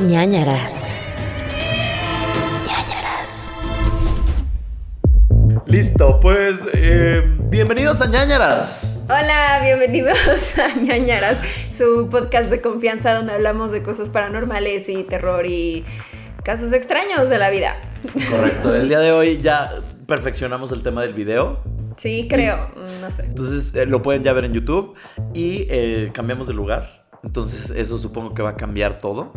ñañaras. ñañaras. Listo, pues eh, bienvenidos a ñañaras. Hola, bienvenidos a ñañaras, su podcast de confianza donde hablamos de cosas paranormales y terror y casos extraños de la vida. Correcto, el día de hoy ya perfeccionamos el tema del video. Sí, creo, mm, no sé. Entonces eh, lo pueden ya ver en YouTube y eh, cambiamos de lugar. Entonces eso supongo que va a cambiar todo.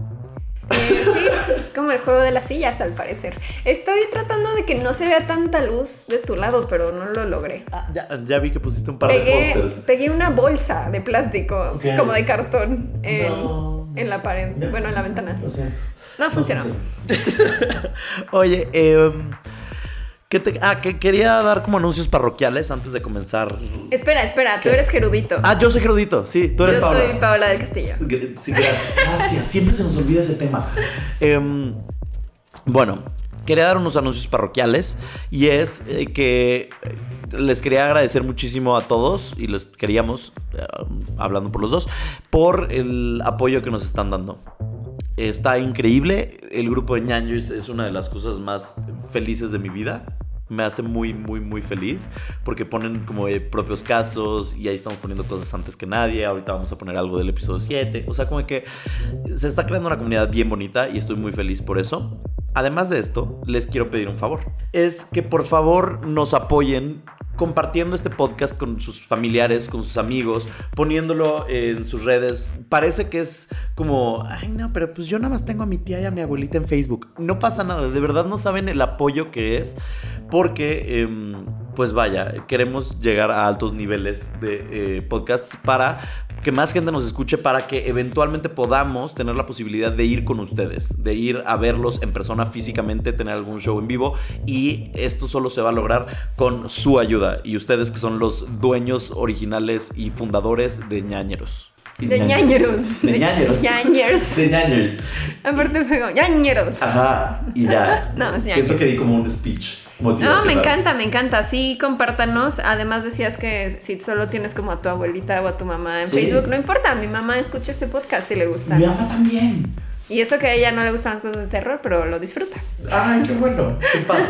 Eh, sí, es como el juego de las sillas al parecer. Estoy tratando de que no se vea tanta luz de tu lado, pero no lo logré. Ah, ya, ya vi que pusiste un par de Pegué, pósters. pegué una bolsa de plástico, como de cartón, en, No. en la pared, bueno, en la ventana. Lo siento. No funcionó. Oye, em, ¿qué te- ah, que quería dar como anuncios parroquiales antes de comenzar. Espera, espera, tú eres Gerudito. Ah, yo soy Gerudito, sí, tú eres Yo Paola. soy Paola del Castillo. Sí, gracias. Gracias, siempre se nos olvida ese tema. Em, bueno, quería dar unos anuncios parroquiales y es eh, que les quería agradecer muchísimo a todos y les queríamos, eh, hablando por los dos, por el apoyo que nos están dando. Está increíble. El grupo de ñaños es una de las cosas más felices de mi vida. Me hace muy, muy, muy feliz. Porque ponen como propios casos y ahí estamos poniendo cosas antes que nadie. Ahorita vamos a poner algo del episodio 7. O sea, como que se está creando una comunidad bien bonita y estoy muy feliz por eso. Además de esto, les quiero pedir un favor. Es que por favor nos apoyen compartiendo este podcast con sus familiares, con sus amigos, poniéndolo en sus redes. Parece que es como, ay no, pero pues yo nada más tengo a mi tía y a mi abuelita en Facebook. No pasa nada, de verdad no saben el apoyo que es, porque, em, pues vaya, queremos llegar a altos niveles de eh, podcasts para que más gente nos escuche para que eventualmente podamos tener la posibilidad de ir con ustedes, de ir a verlos en persona físicamente, tener algún show en vivo y esto solo se va a lograr con su ayuda y ustedes que son los dueños originales y fundadores de ñañeros. De ñañeros. De ñañeros. De ñañeros. Aparte fue como, ñañeros. Ajá, y ya. No, es Siento que di como un speech No, motivacional. me encanta, me encanta. Sí, compártanos. Además decías que si solo tienes como a tu abuelita o a tu mamá en Sí. Facebook, no importa. Mi mamá escucha este podcast y le gusta. Mi mamá también. Y eso que a ella no le gustan las cosas de terror, pero lo disfruta. Ay, qué bueno, qué paz.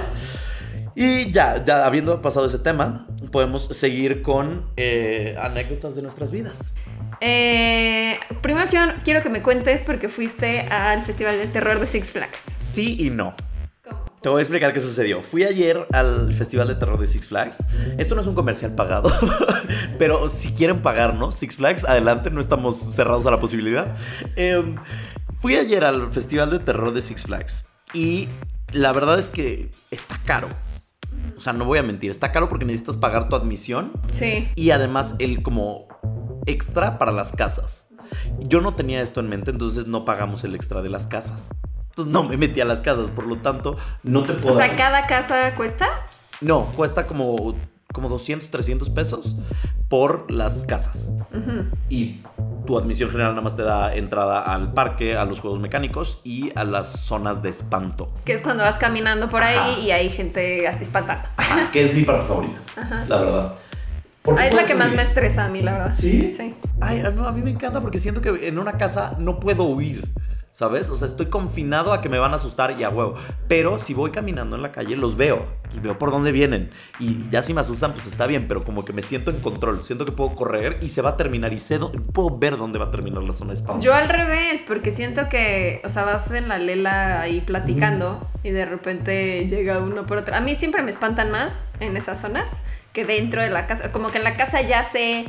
Y ya, ya habiendo pasado ese tema, podemos seguir con eh, anécdotas de nuestras vidas. Eh, primero quiero, quiero que me cuentes porque fuiste al Festival del Terror de Six Flags. Sí y no. Te voy a explicar qué sucedió. Fui ayer al Festival de Terror de Six Flags. Esto no es un comercial pagado, pero si quieren pagarnos, Six Flags, adelante, no estamos cerrados a la posibilidad. Eh, fui ayer al Festival de Terror de Six Flags y la verdad es que está caro. O sea, no voy a mentir, está caro porque necesitas pagar tu admisión Sí. y además el como extra para las casas. Yo no tenía esto en mente, entonces no pagamos el extra de las casas. Entonces no me metí a las casas, por lo tanto no te puedo... O sea, cada casa cuesta. No, cuesta como, como 200, 300 pesos por las casas. Y tu admisión general nada más te da entrada al parque, a los juegos mecánicos y a las zonas de espanto. Que es cuando vas caminando por ahí y hay gente espantando. Ajá, que es mi parte favorita, la verdad. Ah, es la que más me estresa a mí, la verdad. ¿Sí? Sí. Ay, no, a mí me encanta porque siento que en una casa no puedo huir. ¿Sabes? O sea, estoy confinado a que me van a asustar y a huevo. Pero si voy caminando en la calle, los veo. Y veo por dónde vienen. Y ya si me asustan, pues está bien. Pero como que me siento en control. Siento que puedo correr y se va a terminar. Y sé puedo ver dónde va a terminar la zona de spam. Yo al revés, porque siento que, o sea, vas en la lela ahí platicando y de repente llega uno por otro. A mí siempre me espantan más en esas zonas que dentro de la casa. Como que en la casa ya sé,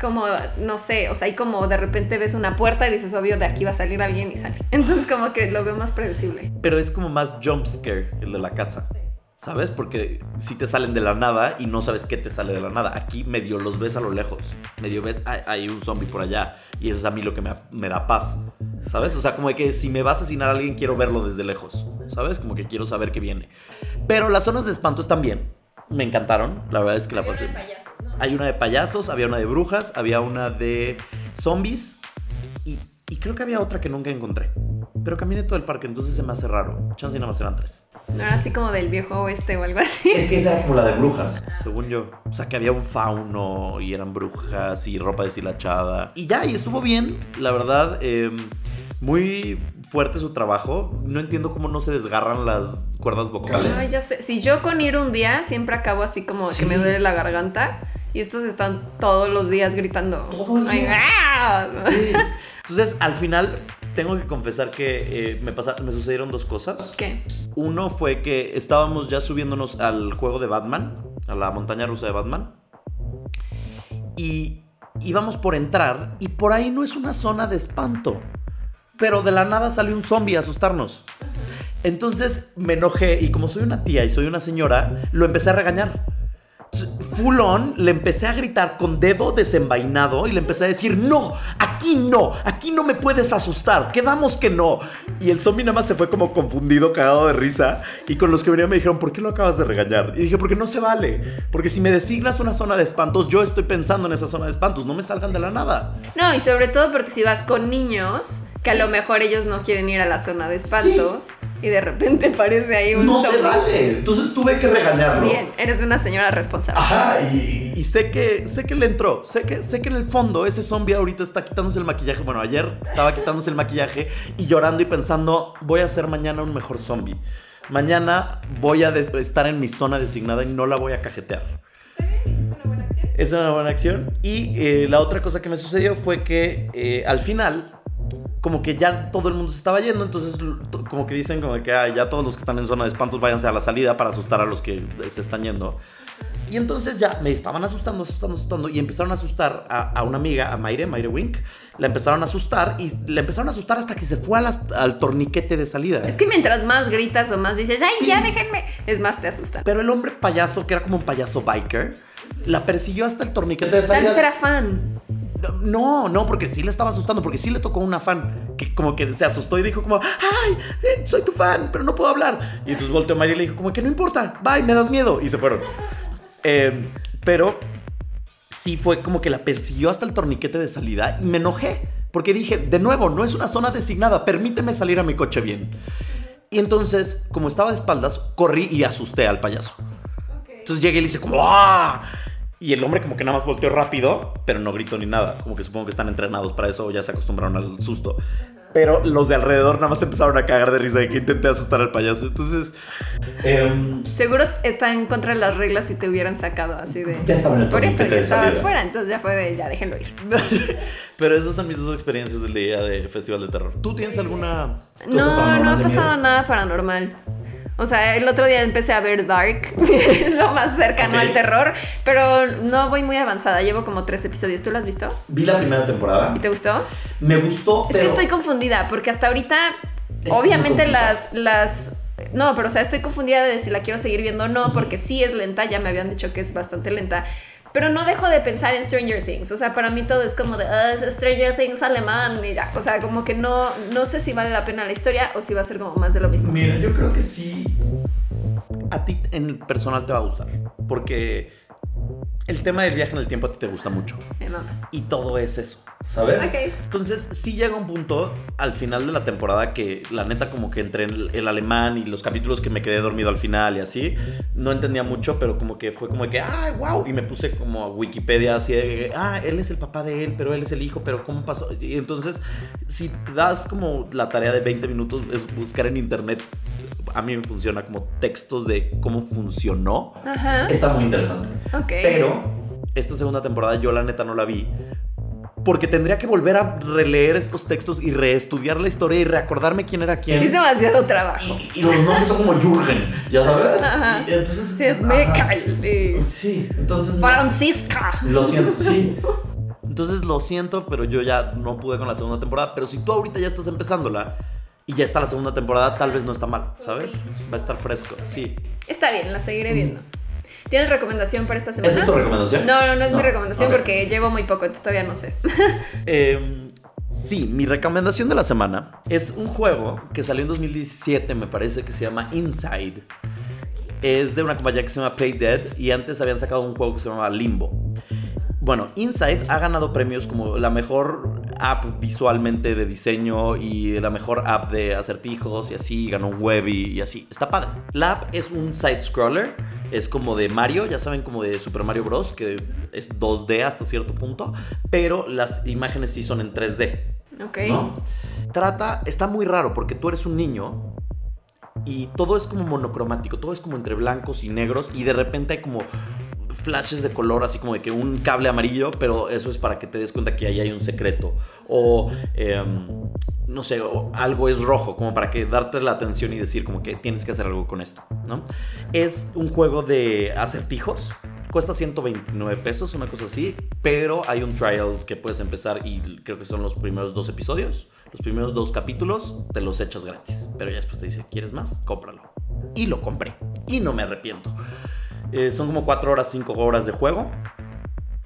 como, no sé, o sea, ahí como de repente ves una puerta y dices, obvio, de aquí va a salir alguien y sale. Entonces como que lo veo más predecible. Pero es como más jump scare el de la casa. ¿Sabes? Porque si te salen de la nada y no sabes qué te sale de la nada. Aquí medio los ves a lo lejos. Medio ves, hay, hay un zombie por allá. Y eso es a mí lo que me, me da paz. ¿Sabes? O sea, como de que si me va a asesinar a alguien, quiero verlo desde lejos. ¿Sabes? Como que quiero saber qué viene. Pero las zonas de espanto están bien. Me encantaron. La verdad es que la pasé. Hay una de payasos, había una de brujas, había una de zombies. Y, y creo que había otra que nunca encontré. pero caminé todo el parque, entonces se me hace raro. Chance y nada más eran tres. No era así como del viejo oeste o algo así. Es que esa era como la de brujas, según yo. O sea, que había un fauno y eran brujas y ropa deshilachada. Y ya, y estuvo bien, la verdad. eh, muy fuerte su trabajo. No entiendo cómo no se desgarran las cuerdas vocales. Ay, ya sé. Si yo con ir un día siempre acabo así como que me duele la garganta y estos están todos los días gritando. Todo el Ay, día. ¡ah! Sí. Entonces, al final, tengo que confesar que eh, me, pasa- me sucedieron dos cosas. ¿Qué? Uno fue que estábamos ya subiéndonos al juego de Batman, a la montaña rusa de Batman. Y íbamos por entrar y por ahí no es una zona de espanto. Pero de la nada salió un zombie a asustarnos. Entonces me enojé y como soy una tía y soy una señora, lo empecé a regañar. Entonces, Full on, le empecé a gritar con dedo desenvainado y le empecé a decir, no, aquí no, aquí no me puedes asustar, quedamos que no. Y el zombie nada más se fue como confundido, cagado de risa. Y con los que venían me dijeron, ¿por qué lo acabas de regañar? Y dije, porque no se vale. Porque si me designas una zona de espantos, yo estoy pensando en esa zona de espantos, no me salgan de la nada. No, y sobre todo porque si vas con niños, que a lo mejor ellos no quieren ir a la zona de espantos y de repente aparece ahí un No se vale. Entonces tuve que regañarlo. Bien, eres una señora responsable. Ajá, y, y sé que sé que le entró, sé que sé que en el fondo ese zombie ahorita está quitándose el maquillaje. Bueno, ayer estaba quitándose el maquillaje y llorando y pensando, voy a ser mañana un mejor zombie. Mañana voy a estar en mi zona designada y no la voy a cajetear. Es una buena acción. Y eh, la otra cosa que me sucedió fue que eh, al final, como que ya todo el mundo se estaba yendo, entonces como que dicen como que "Ah, ya todos los que están en zona de espantos váyanse a la salida para asustar a los que se están yendo. Y entonces ya me estaban asustando, asustando, asustando y empezaron a asustar a, a una amiga, a Maire, Maire Wink. La empezaron a asustar y la empezaron a asustar hasta que se fue a las- al torniquete de salida. Es que mientras más gritas o más dices, ¡ay, Sí. ya déjenme! Es más te asustan. Pero el hombre payaso, que era como un payaso biker, la persiguió hasta el torniquete de Tal salida. vez era fan. No, no, porque sí le estaba asustando, porque sí le tocó una fan que como que se asustó y dijo como, ay, eh, soy tu fan, pero no puedo hablar. Y entonces volteó a María y le dijo como que no importa, bye, me das miedo. Y se fueron. Eh, pero sí fue como que la persiguió hasta el torniquete de salida y me enojé, porque dije, de nuevo, no es una zona designada, permíteme salir a mi coche bien. Y entonces, como estaba de espaldas, corrí y asusté al payaso. Entonces llegué y le hice como ¡ah! Y el hombre como que nada más volteó rápido, pero no gritó ni nada. Como que supongo que están entrenados para eso ya se acostumbraron al susto. Pero los de alrededor nada más empezaron a cagar de risa de que intenté asustar al payaso. Entonces, em, Seguro está en contra de las reglas si te hubieran sacado así de. Ya estaba en el Por eso ya estabas salida. fuera, entonces ya fue de, ya déjenlo ir. pero esas son mis dos experiencias del día de Festival de Terror. ¿Tú tienes alguna cosa No, no ha pasado miedo? nada paranormal. O sea, el otro día empecé a ver Dark, es lo más cercano al terror, pero no voy muy avanzada, llevo como tres episodios. ¿Tú lo has visto? Vi la primera temporada. ¿Y te gustó? Me gustó, Es pero... que estoy confundida, porque hasta ahorita, Es obviamente las, las... No, pero o sea, estoy confundida de si la quiero seguir viendo o no, porque sí es lenta, ya me habían dicho que es bastante lenta. Pero no dejo de pensar en Stranger Things. O sea, para mí todo es como de "Ah, Stranger Things alemán y ya. O sea, como que no, no sé si vale la pena la historia o si va a ser como más de lo mismo. Mira, yo creo que sí. A ti en personal te va a gustar. Porque el tema del viaje en el tiempo a ti te gusta mucho. Y todo es eso, ¿sabes? Ok. Entonces, sí llega un punto al final de la temporada que la neta como que entre el, el alemán y los capítulos que me quedé dormido al final y así, no entendía mucho, pero como que fue como que, ¡ay, wow! Y me puse como a Wikipedia así de, ah, él es el papá de él, pero él es el hijo, pero ¿cómo pasó? Y entonces, si te das como la tarea de 20 minutos, es buscar en internet, a mí me funciona como textos de cómo funcionó. Ajá. Está muy interesante. Ok. Pero esta segunda temporada yo la neta no la vi. Porque tendría que volver a releer estos textos y reestudiar la historia y reacordarme quién era quién. Es demasiado trabajo. Y, y los nombres son como Jürgen, ¿ya sabes? Ajá. Y entonces, Sí, es. Michael y Sí, entonces. no. Francisca. Lo siento, sí. Entonces lo siento, pero yo ya no pude con la segunda temporada. Pero si tú ahorita ya estás empezándola y ya está la segunda temporada, tal vez no está mal, ¿sabes? Va a estar fresco, sí. Está bien, la seguiré viendo. ¿Tienes recomendación para esta semana? ¿Esa es tu recomendación? No, no, no es mi recomendación porque llevo muy poco, entonces todavía no sé. Eh, sí, mi recomendación de la semana es un juego que salió en 2017, me parece que se llama Inside. Es de una compañía que se llama Play Dead y antes habían sacado un juego que se llamaba Limbo. Bueno, Inside ha ganado premios como la mejor app visualmente de diseño y la mejor app de acertijos y así, ganó un Webby y así. Está padre. La app es un side scroller, es como de Mario, ya saben, como de Super Mario Bros, que es 2D hasta cierto punto, pero las imágenes sí son en 3D. Ok. ¿no? Trata, está muy raro porque tú eres un niño y todo es como monocromático, todo es como entre blancos y negros y de repente hay como flashes de color, así como de que un cable amarillo, pero eso es para que te des cuenta que ahí hay un secreto. O, em, no sé, algo es rojo, como para que darte la atención y decir como que tienes que hacer algo con esto, ¿no? Es un juego de acertijos. Cuesta 129 pesos, una cosa así, pero hay un trial que puedes empezar y creo que son los primeros dos episodios. Los primeros dos capítulos te los echas gratis, pero ya después te dice, ¿quieres más? Cómpralo. Y lo compré. Y no me arrepiento. Eh, son como 4 horas, 5 horas de juego.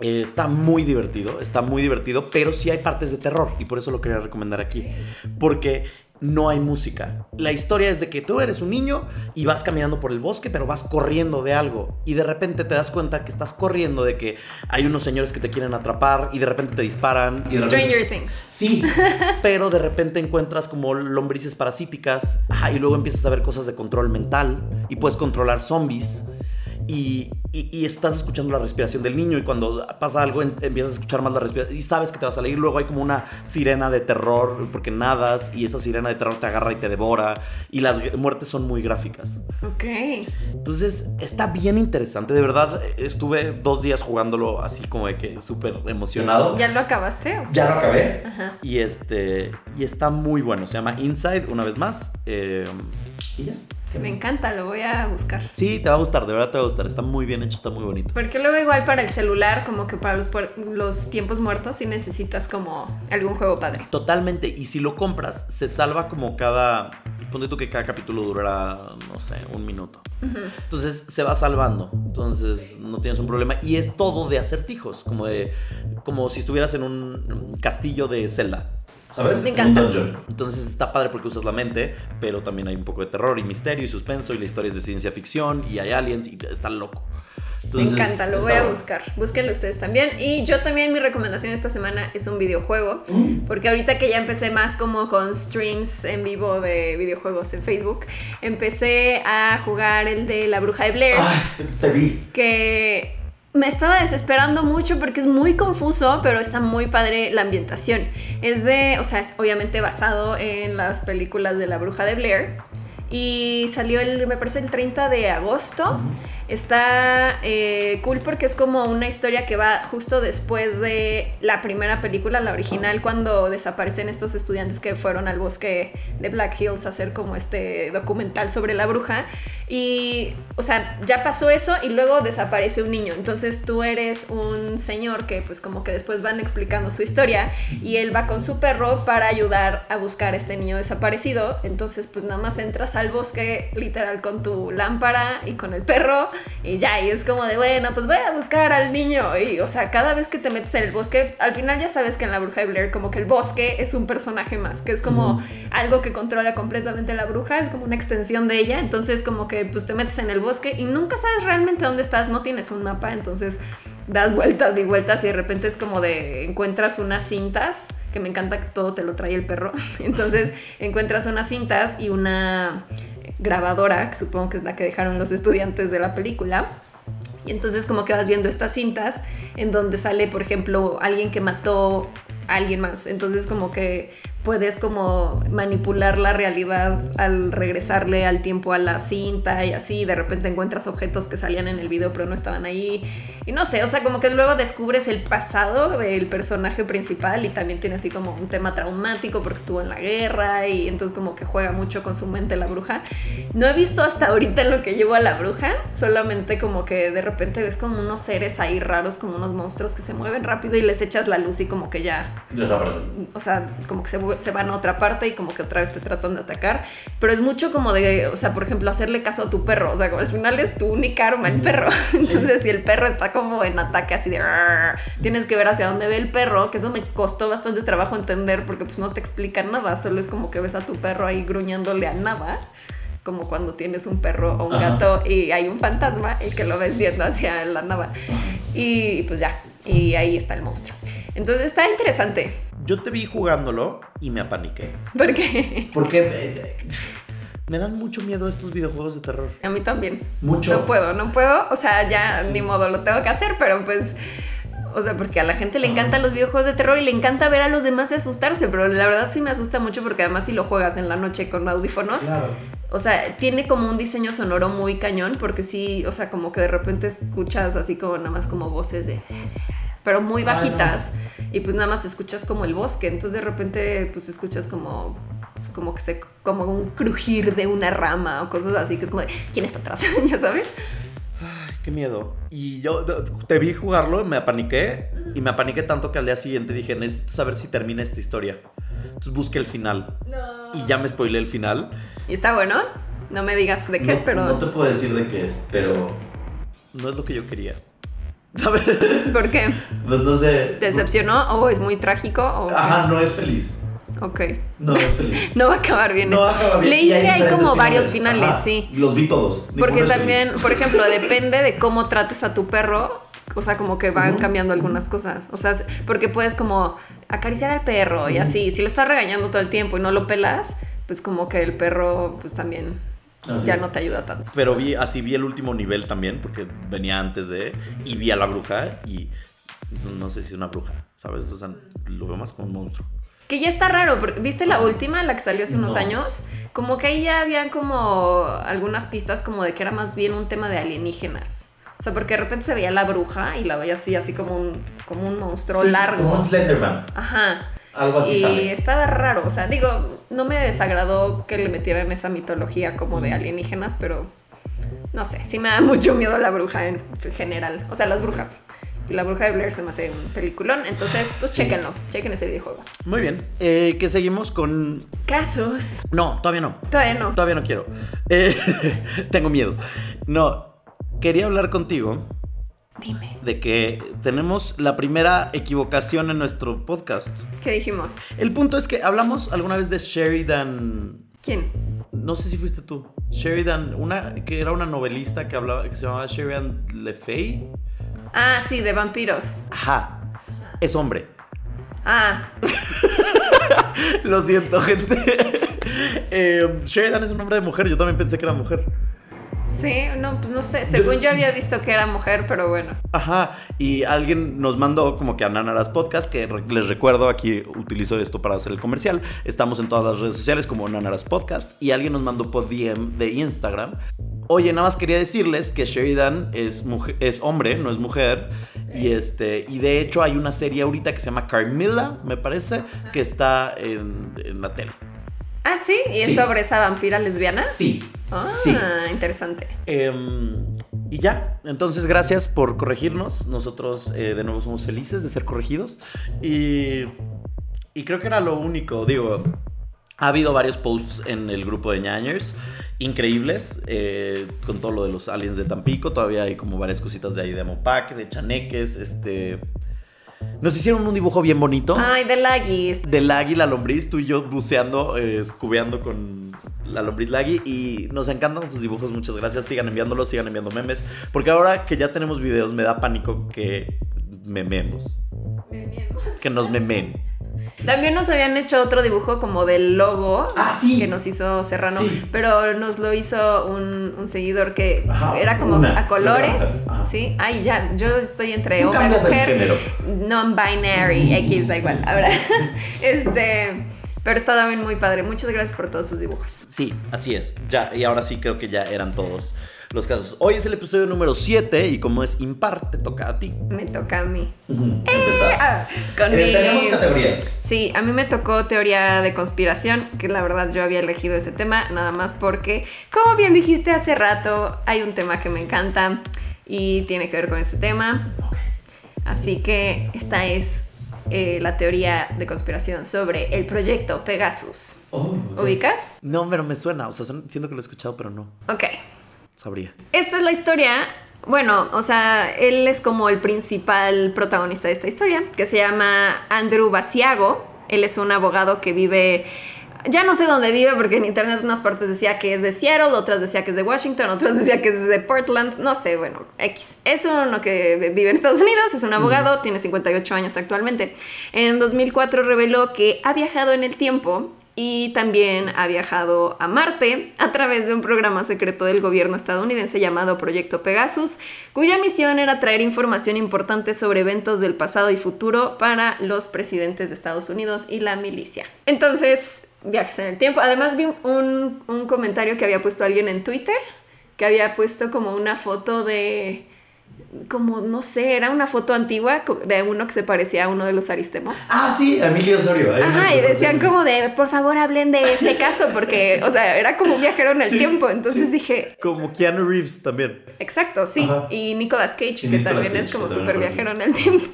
Eh, está muy divertido, está muy divertido, pero sí hay partes de terror y por eso lo quería recomendar aquí. Porque no hay música. La historia es de que tú eres un niño y vas caminando por el bosque, pero vas corriendo de algo. Y de repente te das cuenta que estás corriendo de que hay unos señores que te quieren atrapar y de repente te disparan. Y repente- Stranger Things. Sí, pero de repente encuentras como lombrices parasíticas ajá, y luego empiezas a ver cosas de control mental y puedes controlar zombies y, y- y estás escuchando la respiración del niño y cuando pasa algo en- empiezas a escuchar más la respiración y sabes que te va a salir. Luego hay como una sirena de terror porque nadas y esa sirena de terror te agarra y te devora y las muertes son muy gráficas. Ok. Entonces está bien interesante, de verdad estuve dos días jugándolo así como de que súper emocionado. ¿Ya lo acabaste? o? Ya lo acabé. Ajá. Y este. Y está muy bueno. Se llama Inside, una vez más. eh, y ya. ¿Qué Me encanta, lo voy a buscar. Sí, te va a gustar, de verdad te va a gustar. Está muy bien hecho, está muy bonito. Porque luego igual para el celular, como que para los, los tiempos muertos, sí necesitas como algún juego padre. Totalmente. Y si lo compras, se salva como cada. Ponte tú que cada capítulo durará, no sé, un minuto. Entonces se va salvando. Entonces no tienes un problema. Y es todo de acertijos. Como de. Como si estuvieras en un castillo de Zelda. ¿Sabes? Me En un encanta. dungeon. Entonces está padre porque usas la mente, pero también hay un poco de terror y misterio y suspenso y la historia es de ciencia ficción y hay aliens y está loco. Entonces, Me encanta, lo voy a buscar. Búsquenlo ustedes también. Y yo también, mi recomendación esta semana es un videojuego. Mm. Porque ahorita que ya empecé más como con streams en vivo de videojuegos en Facebook, empecé a jugar el de La Bruja de Blair. Ay, te vi. que me estaba desesperando mucho porque es muy confuso, pero está muy padre la ambientación. Es de, o sea, es obviamente basado en las películas de la bruja de Blair. Y salió el, me parece, el 30 de agosto. Está eh, cool porque es como una historia que va justo después de la primera película, la original, cuando desaparecen estos estudiantes que fueron al bosque de Black Hills a hacer como este documental sobre la bruja. Y, o sea, ya pasó eso y luego desaparece un niño. Entonces tú eres un señor que pues como que después van explicando su historia y él va con su perro para ayudar a buscar a este niño desaparecido. Entonces pues nada más entras al bosque literal con tu lámpara y con el perro y ya, y es como de, bueno, pues voy a buscar al niño. Y, o sea, cada vez que te metes en el bosque, al final ya sabes que en la bruja de Blair como que el bosque es un personaje más, que es como algo que controla completamente la bruja, es como una extensión de ella. Entonces como que pues te metes en el bosque y nunca sabes realmente dónde estás, no tienes un mapa, entonces das vueltas y vueltas y de repente es como de encuentras unas cintas, que me encanta que todo te lo trae el perro. Entonces encuentras unas cintas y una grabadora, que supongo que es la que dejaron los estudiantes de la película. Y entonces como que vas viendo estas cintas en donde sale, por ejemplo, alguien que mató a alguien más. Entonces como que puedes como manipular la realidad al regresarle al tiempo a la cinta y así, de repente encuentras objetos que salían en el video pero no estaban ahí. Y no sé, o sea, como que luego descubres el pasado del personaje principal y también tiene así como un tema traumático porque estuvo en la guerra y entonces como que juega mucho con su mente la bruja. No he visto hasta ahorita en lo que llevo a la bruja, solamente como que de repente ves como unos seres ahí raros, como unos monstruos que se mueven rápido y les echas la luz y como que ya Desaparecen. o sea, como que se, se van a otra parte y como que otra vez te tratan de atacar. Pero es mucho como de, o sea, por ejemplo, hacerle caso a tu perro. O sea, como al final es tu única arma, el perro. Entonces, si el perro está como en ataque así de... Tienes que ver hacia dónde ve el perro, que eso me costó bastante trabajo entender porque pues no te explican nada. Solo es como que ves a tu perro ahí gruñándole a nada. Como cuando tienes un perro o un Ajá. gato y hay un fantasma y que lo ves viendo hacia la nada. Y pues ya, y ahí está el monstruo. Entonces está interesante. yo te vi jugándolo y me apaniqué. ¿Por qué? Porque eh, me dan mucho miedo estos videojuegos de terror. A mí también. Mucho. No puedo, no puedo. O sea, ya ni modo, lo tengo que hacer, pero pues. O sea, porque a la gente le encantan los videojuegos de terror y le encanta ver a los demás asustarse, pero la verdad sí me asusta mucho porque además si lo juegas en la noche con audífonos, Claro. o sea, tiene como un diseño sonoro muy cañón porque sí, o sea, como que de repente escuchas así como nada más como voces de... pero muy no. bajitas y pues nada más escuchas como el bosque, entonces de repente pues escuchas como pues, como que se como un crujir de una rama o cosas así que es como de quién está atrás, ya sabes. Qué miedo. Y yo te vi jugarlo, me apaniqué. Y me apaniqué tanto que al día siguiente dije, necesito saber si termina esta historia. Entonces busqué el final. Y ya me spoilé el final. ¿Y está bueno? No me digas de qué no, es, pero No te puedo decir de qué es, pero no es lo que yo quería. ¿Sabes? ¿por qué? Pues no sé. ¿Te decepcionó o es muy trágico o? Ajá, no es feliz. Ok. No es feliz. No va a acabar bien No esto. acaba bien. Leí que hay como varios finales. Ajá, sí. Los vi todos. Porque también, feliz. por ejemplo, depende de cómo trates a tu perro. O sea, como que van cambiando algunas cosas. O sea, porque puedes como acariciar al perro y así. Si lo estás regañando todo el tiempo y no lo pelas, pues como que el perro pues también Así ya es. no te ayuda tanto. Pero vi, así vi el último nivel también, porque venía antes de. Y vi a la bruja y. No sé si es una bruja, ¿sabes? O sea, lo veo más como un monstruo. Que ya está raro, porque ¿viste la última, la que salió hace unos No. años? Como que ahí ya habían como algunas pistas como de que era más bien un tema de alienígenas. O sea, porque de repente se veía la bruja y la veía así, así como un, como un monstruo largo. Slenderman. Ajá. Algo y estaba raro, o sea, digo, no me desagradó que le metieran esa mitología como de alienígenas, pero no sé, sí me da mucho miedo la bruja en general, o sea, las brujas. La bruja de Blair se me hace un peliculón, entonces pues Sí. chéquenlo, chequen ese videojuego. Muy bien. Eh, que seguimos con. Casos. No, todavía no. Todavía no. Todavía no quiero. Eh, tengo miedo. No. Quería hablar contigo Dime, de que tenemos la primera equivocación en nuestro podcast. ¿qué dijimos? El punto es que hablamos alguna vez de Sheridan. ¿Quién? No sé si fuiste tú. Sheridan, una que era una novelista que hablaba que se llamaba Sheridan Le Fay. Ah, sí, de vampiros. Ajá. Es hombre. Ah, Lo siento, gente. Eh, Sheridan es un nombre de mujer. Yo también pensé que era mujer. Sí, no, pues no sé, según yo había visto que era mujer, pero bueno. Ajá, y alguien nos mandó como que a Nanaras Podcast, que re- les recuerdo, aquí utilizo esto para hacer el comercial. Estamos en todas las redes sociales como Nanaras Podcast, y alguien nos mandó por DM de Instagram. Oye, nada más quería decirles que Sheridan es, mujer, es hombre, no es mujer. Y, este, y de hecho hay una serie ahorita que se llama Carmilla, me parece, que está en, en la tele. Ah, sí, y es Sí. sobre esa vampira lesbiana. Sí, Ah, sí. interesante. Em, y ya, entonces gracias por corregirnos. Nosotros eh, de nuevo somos felices de ser corregidos. Y, y creo que era lo único. Digo, ha habido varios posts en el grupo de ñañers increíbles eh, con todo lo de los aliens de Tampico. Todavía hay como varias cositas de ahí de Mopac, de chaneques. Este, nos hicieron un dibujo bien bonito. Ay, de Laggy. Del águila lombriz, tú y yo buceando, eh, escubeando con la lombriz Laggy y nos encantan sus dibujos, muchas gracias, sigan enviándolos, sigan enviando memes, porque ahora que ya tenemos videos me da pánico que mememos, que nos memen. También nos habían hecho otro dibujo como del logo Ah, sí. que nos hizo Serrano, Sí. pero nos lo hizo un, un seguidor que Ajá, era como una, a colores, ajá. ¿sí? Ay, ya, yo estoy entre Tú hombre, mujer, non-binary, X, da igual. Ahora, este, pero está también muy padre. Muchas gracias por todos sus dibujos. Sí, así es, ya, y ahora sí creo que ya eran todos los casos. Hoy es el episodio número 7 y como es impar, te toca a ti. Me toca a mí. Empezar. Ah, con Eh, mi- tenemos categorías. Sí, a mí me tocó teoría de conspiración, que la verdad yo había elegido ese tema, nada más porque, como bien dijiste hace rato, hay un tema que me encanta y tiene que ver con ese tema. Así que esta es eh, la teoría de conspiración sobre el proyecto Pegasus. Oh. ¿Ubicas? No, pero me suena, o sea, siento que lo he escuchado, pero no Ok. Sabría. Esta es la historia. Bueno, o sea, él es como el principal protagonista de esta historia, que se llama Andrew Basiago. Él es un abogado que vive Ya no sé dónde vive porque en internet unas partes decía que es de Seattle, otras decía que es de Washington, otras decía que es de Portland, no sé, bueno, X. Es uno que vive en Estados Unidos, es un abogado, tiene 58 años actualmente. En 2004 reveló que ha viajado en el tiempo y también ha viajado a Marte a través de un programa secreto del gobierno estadounidense llamado Proyecto Pegasus, cuya misión era traer información importante sobre eventos del pasado y futuro para los presidentes de Estados Unidos y la milicia. Entonces, viajes en el tiempo. Además vi un, un comentario que había puesto alguien en Twitter, que había puesto como una foto de como, no sé, era una foto antigua de uno que se parecía a uno de los Aristemo. Ah, sí, Emilio Osorio. Ajá, y decían como de, por favor, hablen de este caso, porque, o sea, era como un viajero en el tiempo. Entonces dije. Como Keanu Reeves también. Exacto, sí. Y Nicolas Cage, que también es como súper viajero en el tiempo.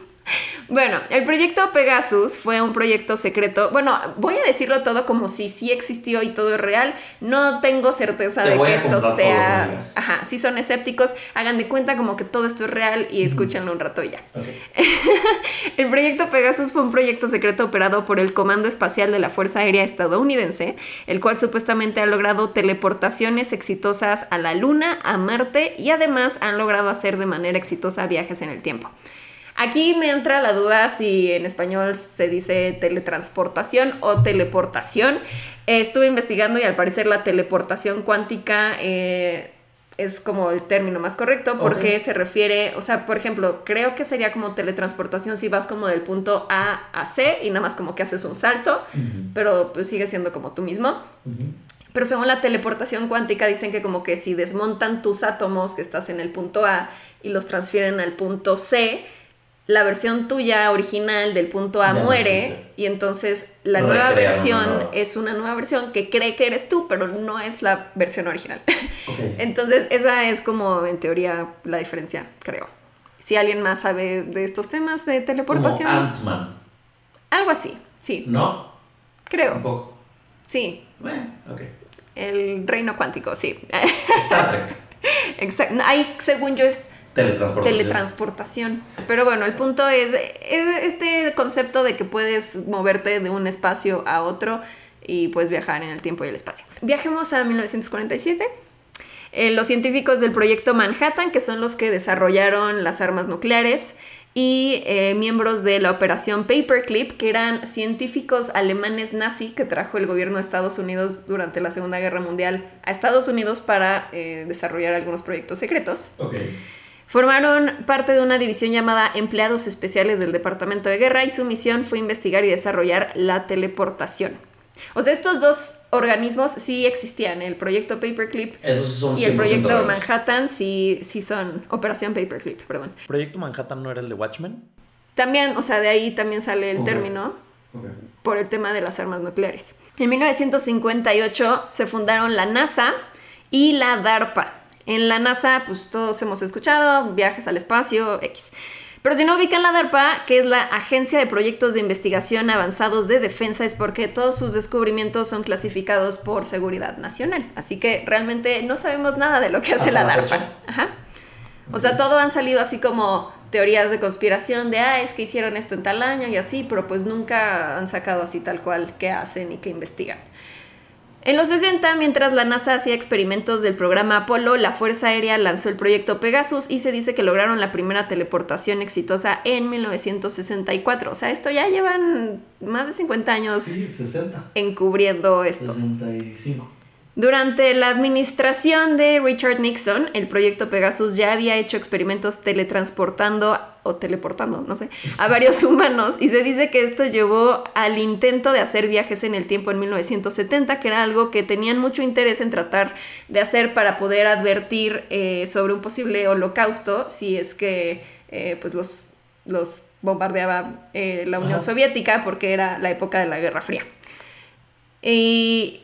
Bueno, el proyecto Pegasus fue un proyecto secreto. Bueno, voy a decirlo todo como si sí existió y todo es real. No tengo certeza de que esto sea. Ajá, si son escépticos, hagan de cuenta como que todo esto es real y escúchenlo un rato ya. el proyecto Pegasus fue un proyecto secreto operado por el Comando Espacial de la Fuerza Aérea Estadounidense, el cual supuestamente ha logrado teleportaciones exitosas a la Luna, a Marte y además han logrado hacer de manera exitosa viajes en el tiempo. Aquí me entra la duda si en español se dice teletransportación o teleportación. estuve investigando y al parecer la teleportación cuántica eh, es como el término más correcto porque se refiere, o sea, por ejemplo, creo que sería como teletransportación si vas como del punto A a C y nada más como que haces un salto, pero pues sigue siendo como tú mismo. Pero según la teleportación cuántica dicen que como que si desmontan tus átomos que estás en el punto A y los transfieren al punto C, la versión tuya original del punto A muere y entonces la nueva versión es una nueva versión que cree que eres tú, pero no es la versión original. entonces esa es como en teoría la diferencia, creo. Si alguien más sabe de estos temas de teleportación. Ant-Man. Algo así, sí. ¿No? Creo. Un poco. Sí. Bueno, ok. El reino cuántico, sí. Star Trek. Exacto. Ahí, según yo, es Teletransportación. Teletransportación. Pero bueno, el punto es, este concepto de que puedes moverte de un espacio a otro y puedes viajar en el tiempo y el espacio. Viajemos a 1947. Eh, los científicos del proyecto Manhattan, que son los que desarrollaron las armas nucleares, y eh, miembros de la operación Paperclip, que eran científicos alemanes nazi que trajo el gobierno de Estados Unidos durante la Segunda Guerra Mundial a Estados Unidos para eh, desarrollar algunos proyectos secretos. Okay. Formaron parte de una división llamada Empleados Especiales del Departamento de Guerra y su misión fue investigar y desarrollar la teleportación. O sea, estos dos organismos sí existían, el proyecto Paperclip y el proyecto Manhattan sí, sí son Operación Paperclip, perdón. ¿Proyecto Manhattan no era el de Watchmen? También, o sea, de ahí también sale el término por el tema de las armas nucleares. En 1958 se fundaron la NASA y la DARPA, en la NASA, pues todos hemos escuchado, viajes al espacio, X. Pero si no ubican la DARPA, que es la Agencia de Proyectos de Investigación Avanzados de Defensa, es porque todos sus descubrimientos son clasificados por seguridad nacional. Así que realmente no sabemos nada de lo que hace la DARPA. Ajá. O sea, todo han salido así como teorías de conspiración de, ah, es que hicieron esto en tal año y así, pero pues nunca han sacado así tal cual qué hacen y qué investigan. En los 60, mientras la NASA hacía experimentos del programa Apolo, la Fuerza Aérea lanzó el proyecto Pegasus y se dice que lograron la primera teleportación exitosa en 1964. O sea, esto ya llevan más de 50 años encubriendo esto. 65. Durante la administración de Richard Nixon, el proyecto Pegasus ya había hecho experimentos teletransportando o teleportando, no sé, a varios humanos y se dice que esto llevó al intento de hacer viajes en el tiempo en 1970, que era algo que tenían mucho interés en tratar de hacer para poder advertir eh, sobre un posible holocausto si es que eh, pues los, los bombardeaba eh, la Unión Soviética porque era la época de la Guerra Fría. Y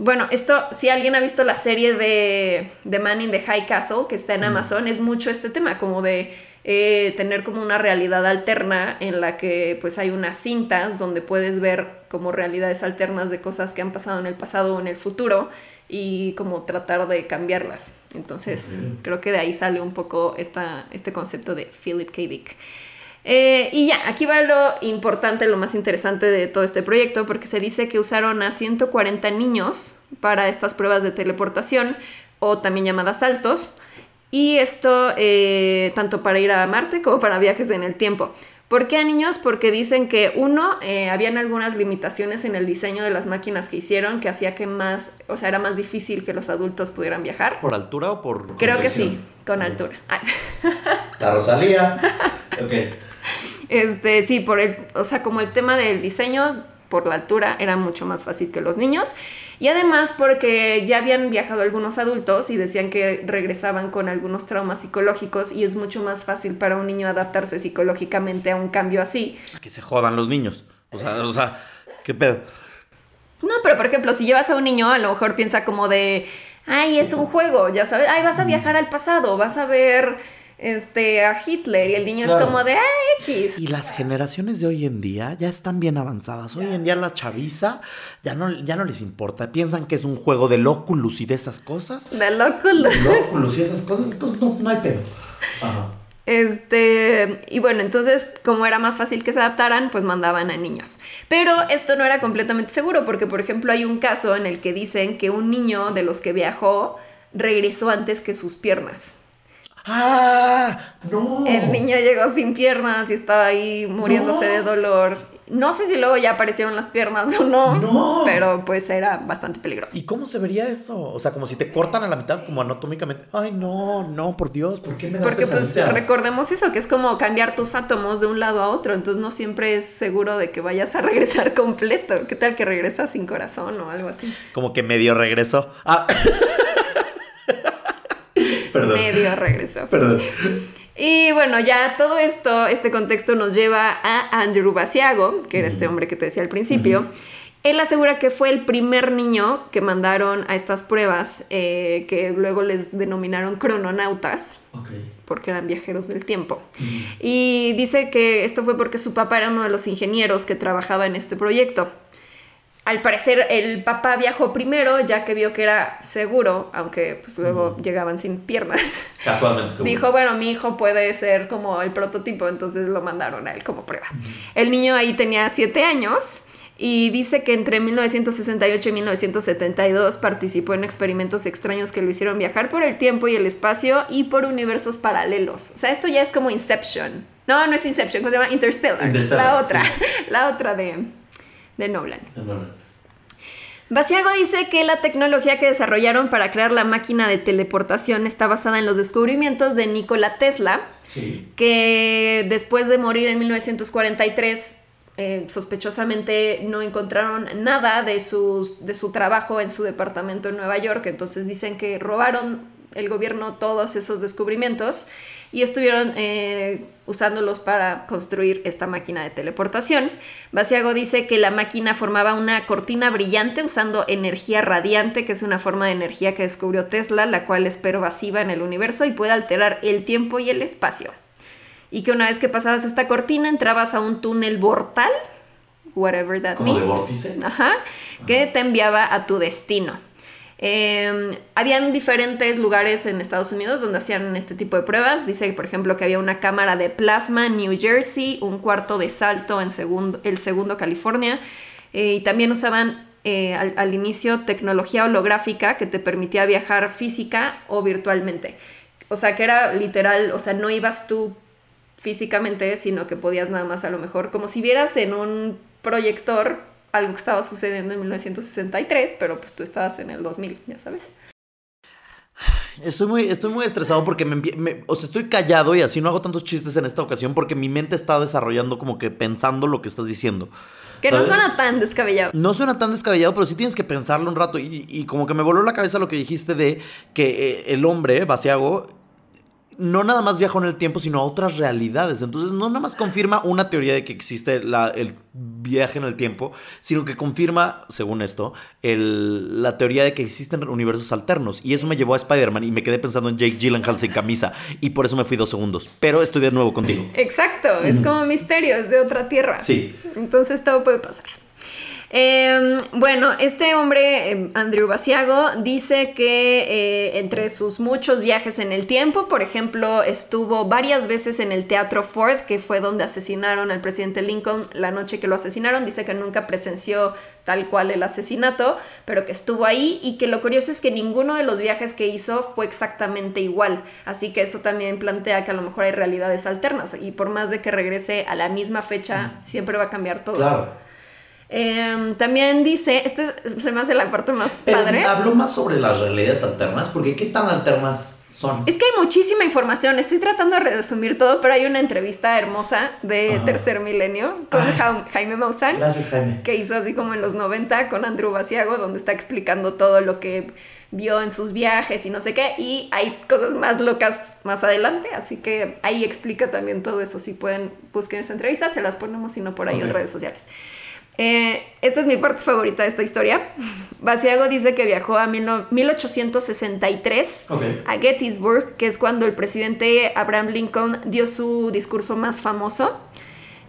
bueno, esto, si alguien ha visto la serie de The Man in the High Castle, que está en Amazon, es mucho este tema, como de eh, tener como una realidad alterna en la que pues hay unas cintas donde puedes ver como realidades alternas de cosas que han pasado en el pasado o en el futuro y como tratar de cambiarlas. Entonces, creo que de ahí sale un poco esta, este concepto de Philip K. Dick. Eh, y ya, aquí va lo importante, lo más interesante de todo este proyecto, porque se dice que usaron a 140 niños para estas pruebas de teleportación, o también llamadas saltos, y esto eh, tanto para ir a Marte como para viajes en el tiempo. ¿Por qué a niños? Porque dicen que uno, eh, habían algunas limitaciones en el diseño de las máquinas que hicieron que hacía que más, o sea, era más difícil que los adultos pudieran viajar. ¿Por altura o por.? Creo que sí, con altura. Ay. La Rosalía. ok. Este, sí, por el, o sea, como el tema del diseño, por la altura era mucho más fácil que los niños. Y además porque ya habían viajado algunos adultos y decían que regresaban con algunos traumas psicológicos y es mucho más fácil para un niño adaptarse psicológicamente a un cambio así. Que se jodan los niños. O sea, o sea, ¿qué pedo? No, pero por ejemplo, si llevas a un niño, a lo mejor piensa como de, ay, es un juego, ya sabes, ay, vas a viajar al pasado, vas a ver este, a Hitler y el niño es como de, ay, X. Y las generaciones de hoy en día ya están bien avanzadas. Hoy en día la chaviza ya no, ya no les importa. Piensan que es un juego del Oculus y de esas cosas. De locura. El Oculus y esas cosas, entonces no, no hay pedo. Ajá. Este, y bueno, entonces, como era más fácil que se adaptaran, pues mandaban a niños. Pero esto no era completamente seguro, porque, por ejemplo, hay un caso en el que dicen que un niño de los que viajó regresó antes que sus piernas. ¡Ah! ¡No! El niño llegó sin piernas y estaba ahí muriéndose No. de dolor. No sé si luego ya aparecieron las piernas o no, No. pero pues era bastante peligroso. ¿Y cómo se vería eso? O sea, como si te cortan a la mitad, como anatómicamente. Ay, no, no, por Dios, ¿por qué me das Porque pues recordemos eso, que es como cambiar tus átomos de un lado a otro, entonces no siempre es seguro de que vayas a regresar completo. ¿Qué tal que regresas sin corazón o algo así? Como que medio regresó. Ah. Perdón. Medio regresó. Perdón. Y bueno, ya todo esto, este contexto nos lleva a Andrew Basiago, que era este hombre que te decía al principio. Él asegura que fue el primer niño que mandaron a estas pruebas, eh, que luego les denominaron crononautas, porque eran viajeros del tiempo. Y dice que esto fue porque su papá era uno de los ingenieros que trabajaba en este proyecto. Al parecer el papá viajó primero, ya que vio que era seguro, aunque pues luego llegaban sin piernas. Casualmente. seguro. Dijo, bueno, mi hijo puede ser como el prototipo, entonces lo mandaron a él como prueba. El niño ahí tenía siete años y dice que entre 1968 y 1972 participó en experimentos extraños que lo hicieron viajar por el tiempo y el espacio y por universos paralelos. O sea, esto ya es como Inception. No, no es Inception, ¿cómo se llama? Interstellar. Interstellar, la otra, sí. la otra de, de Nolan. No, Basiago dice que la tecnología que desarrollaron para crear la máquina de teleportación está basada en los descubrimientos de Nikola Tesla, Sí. que después de morir en 1943, eh, sospechosamente no encontraron nada de, sus- de su trabajo en su departamento en Nueva York, entonces dicen que robaron el gobierno todos esos descubrimientos y estuvieron eh, usándolos para construir esta máquina de teleportación. Basiago dice que la máquina formaba una cortina brillante usando energía radiante, que es una forma de energía que descubrió Tesla, la cual es pervasiva en el universo y puede alterar el tiempo y el espacio. Y que una vez que pasabas esta cortina entrabas a un túnel vortal, whatever that ¿Como de means. Ajá, que te enviaba a tu destino. Eh, habían diferentes lugares en Estados Unidos donde hacían este tipo de pruebas. Dice, por ejemplo, que había una cámara de plasma en New Jersey, un cuarto de salto en segundo, el segundo California. eh, y también usaban eh, al, al inicio tecnología holográfica que te permitía viajar física o virtualmente. O sea, que era literal, o sea, no ibas tú físicamente, sino que podías nada más a lo mejor, como si vieras en un proyector algo que estaba sucediendo en 1963, pero pues tú estabas en el 2000, ya sabes. Estoy muy, estoy muy estresado porque me, me- o sea, estoy callado y así no hago tantos chistes en esta ocasión porque mi mente está desarrollando como que pensando lo que estás diciendo. Que no suena tan descabellado. No suena tan descabellado, pero sí tienes que pensarlo un rato. Y, y como que me voló la cabeza lo que dijiste de que eh, el hombre, Basiago, no nada más viajó en el tiempo, sino a otras realidades. Entonces, no nada más confirma una teoría de que existe la- el viaje en el tiempo, sino que confirma, según esto, el- la teoría de que existen universos alternos. Y eso me llevó a Spider-Man y me quedé pensando en Jake Gyllenhaal sin camisa. Y por eso me fui dos segundos. Pero estoy de nuevo contigo. Exacto, es como misterio, es de otra tierra. Sí. Entonces todo puede pasar. Eh, bueno, este hombre, eh, Andrew Basiago, dice que eh, entre sus muchos viajes en el tiempo, por ejemplo, estuvo varias veces en el Teatro Ford, que fue donde asesinaron al presidente Lincoln la noche que lo asesinaron. Dice que nunca presenció tal cual el asesinato, pero que estuvo ahí y que lo curioso es que ninguno de los viajes que hizo fue exactamente igual. Así que eso también plantea que a lo mejor hay realidades alternas y por más de que regrese a la misma fecha, siempre va a cambiar todo. Claro. Eh, también dice, este se me hace la parte más padre. hablo más sobre las realidades alternas, porque ¿qué tan alternas son? Es que hay muchísima información, estoy tratando de resumir todo, pero hay una entrevista hermosa de Ajá. Tercer Milenio con Ay. Jaime Maussan. Gracias, Jaime. que hizo así como en los 90 con Andrew Basiago, donde está explicando todo lo que vio en sus viajes y no sé qué, y hay cosas más locas más adelante, así que ahí explica también todo eso, si pueden busquen esa entrevista, se las ponemos si no por ahí en redes sociales. Eh, esta es mi parte favorita de esta historia. Basiago dice que viajó a mil no- 1863 Ok. a Gettysburg, que es cuando el presidente Abraham Lincoln dio su discurso más famoso.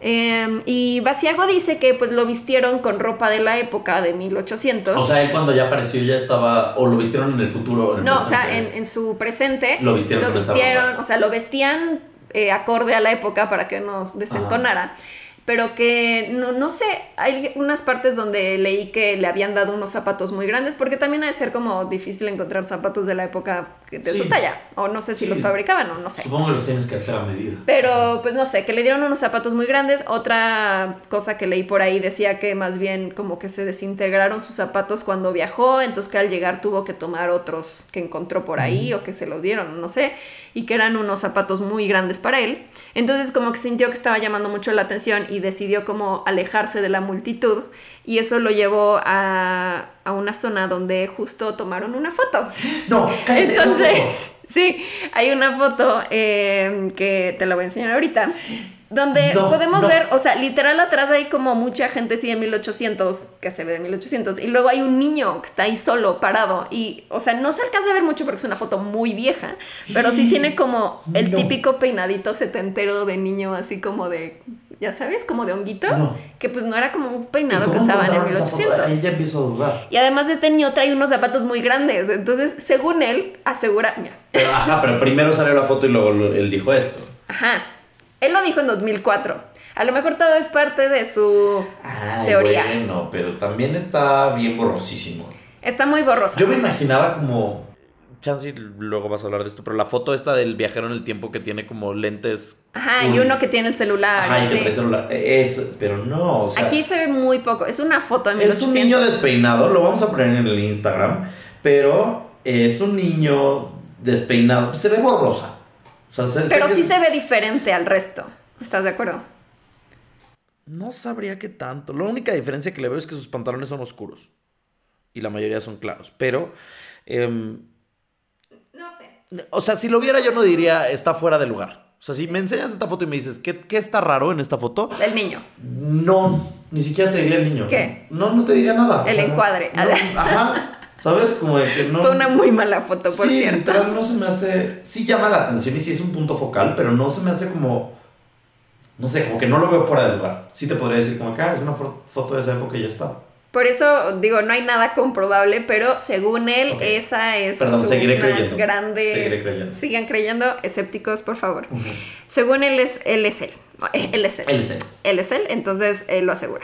Eh, y Basiago dice que pues lo vistieron con ropa de la época de 1800. O sea, él cuando ya apareció ya estaba, o lo vistieron en el futuro. en el no, o sea, en, en su presente Lo vistieron esa ropa. o sea, lo vestían eh, acorde a la época para que no desentonara. Pero que no, no sé, hay unas partes donde leí que le habían dado unos zapatos muy grandes, porque también ha de ser como difícil encontrar zapatos de la época de su talla. O no sé si Sí. los fabricaban o no sé. Supongo que los tienes que hacer a medida. Pero pues no sé, que le dieron unos zapatos muy grandes. Otra cosa que leí por ahí decía que más bien como que se desintegraron sus zapatos cuando viajó, entonces que al llegar tuvo que tomar otros que encontró por ahí o que se los dieron, no sé, y que eran unos zapatos muy grandes para él. Entonces como que sintió que estaba llamando mucho la atención y decidió como alejarse de la multitud y eso lo llevó a, a una zona donde justo tomaron una foto. No, cállate. no, Entonces, no. sí, hay una foto eh, que te la voy a enseñar ahorita, donde No, podemos no. ver, o sea, literal atrás hay como mucha gente sí de 1800, que se ve de 1800, y luego hay un niño que está ahí solo, parado, y, o sea, no se alcanza a ver mucho porque es una foto muy vieja, pero sí tiene como el No. típico peinadito setentero de niño, así como de, ya sabes, como de honguito, que pues no era como un ¿Y peinado que usaban en encontraron esa foto? 1800. Ahí ya empiezo a dudar. Y además este niño trae unos zapatos muy grandes. Entonces, según él, asegura. Mira, Pero, ajá, pero primero salió la foto y luego él dijo esto. ajá. Él lo dijo en 2004. A lo mejor todo es parte de su Ay, teoría. bueno, pero también está bien borrosísimo. Está muy borroso. Yo me imaginaba como. Chansey, luego vas a hablar de esto, pero la foto esta del viajero en el tiempo que tiene como lentes. Ajá, y uno que tiene el celular. Ajá, y que sí. trae celular. Es, pero no, o sea. Aquí se ve muy poco. Es una foto de Es 1800. un niño despeinado, lo vamos a poner en el Instagram, pero es un niño despeinado. Se ve borrosa. O sea, se- sé Pero sí se ve diferente al resto. ¿Estás de acuerdo? No sabría qué tanto. La única diferencia que le veo es que sus pantalones son oscuros. Y la mayoría son claros. Pero. em, No sé. o sea, si lo viera, yo no diría está fuera de lugar. O sea, si me enseñas esta foto y me dices, ¿qué, qué está raro en esta foto? El niño. No, ni siquiera te diría el niño. ¿Qué? No, no te diría nada. El encuadre. no, ajá. ¿Sabes? Como de que no. Fue una muy mala foto, por sí, cierto. literal, no se me hace. Sí llama la atención y sí es un punto focal, pero no se me hace como. No sé, como que no lo veo fuera de lugar. Sí te podría decir, como que ah, es una fo- foto de esa época y ya está. Por eso digo, no hay nada comprobable, pero según él, esa es Perdón, su más creyendo. grande. Seguiré creyendo. Sigan creyendo, escépticos, por favor. Según él es, él es él. Él es él. Él es él. Él es él, entonces él lo asegura.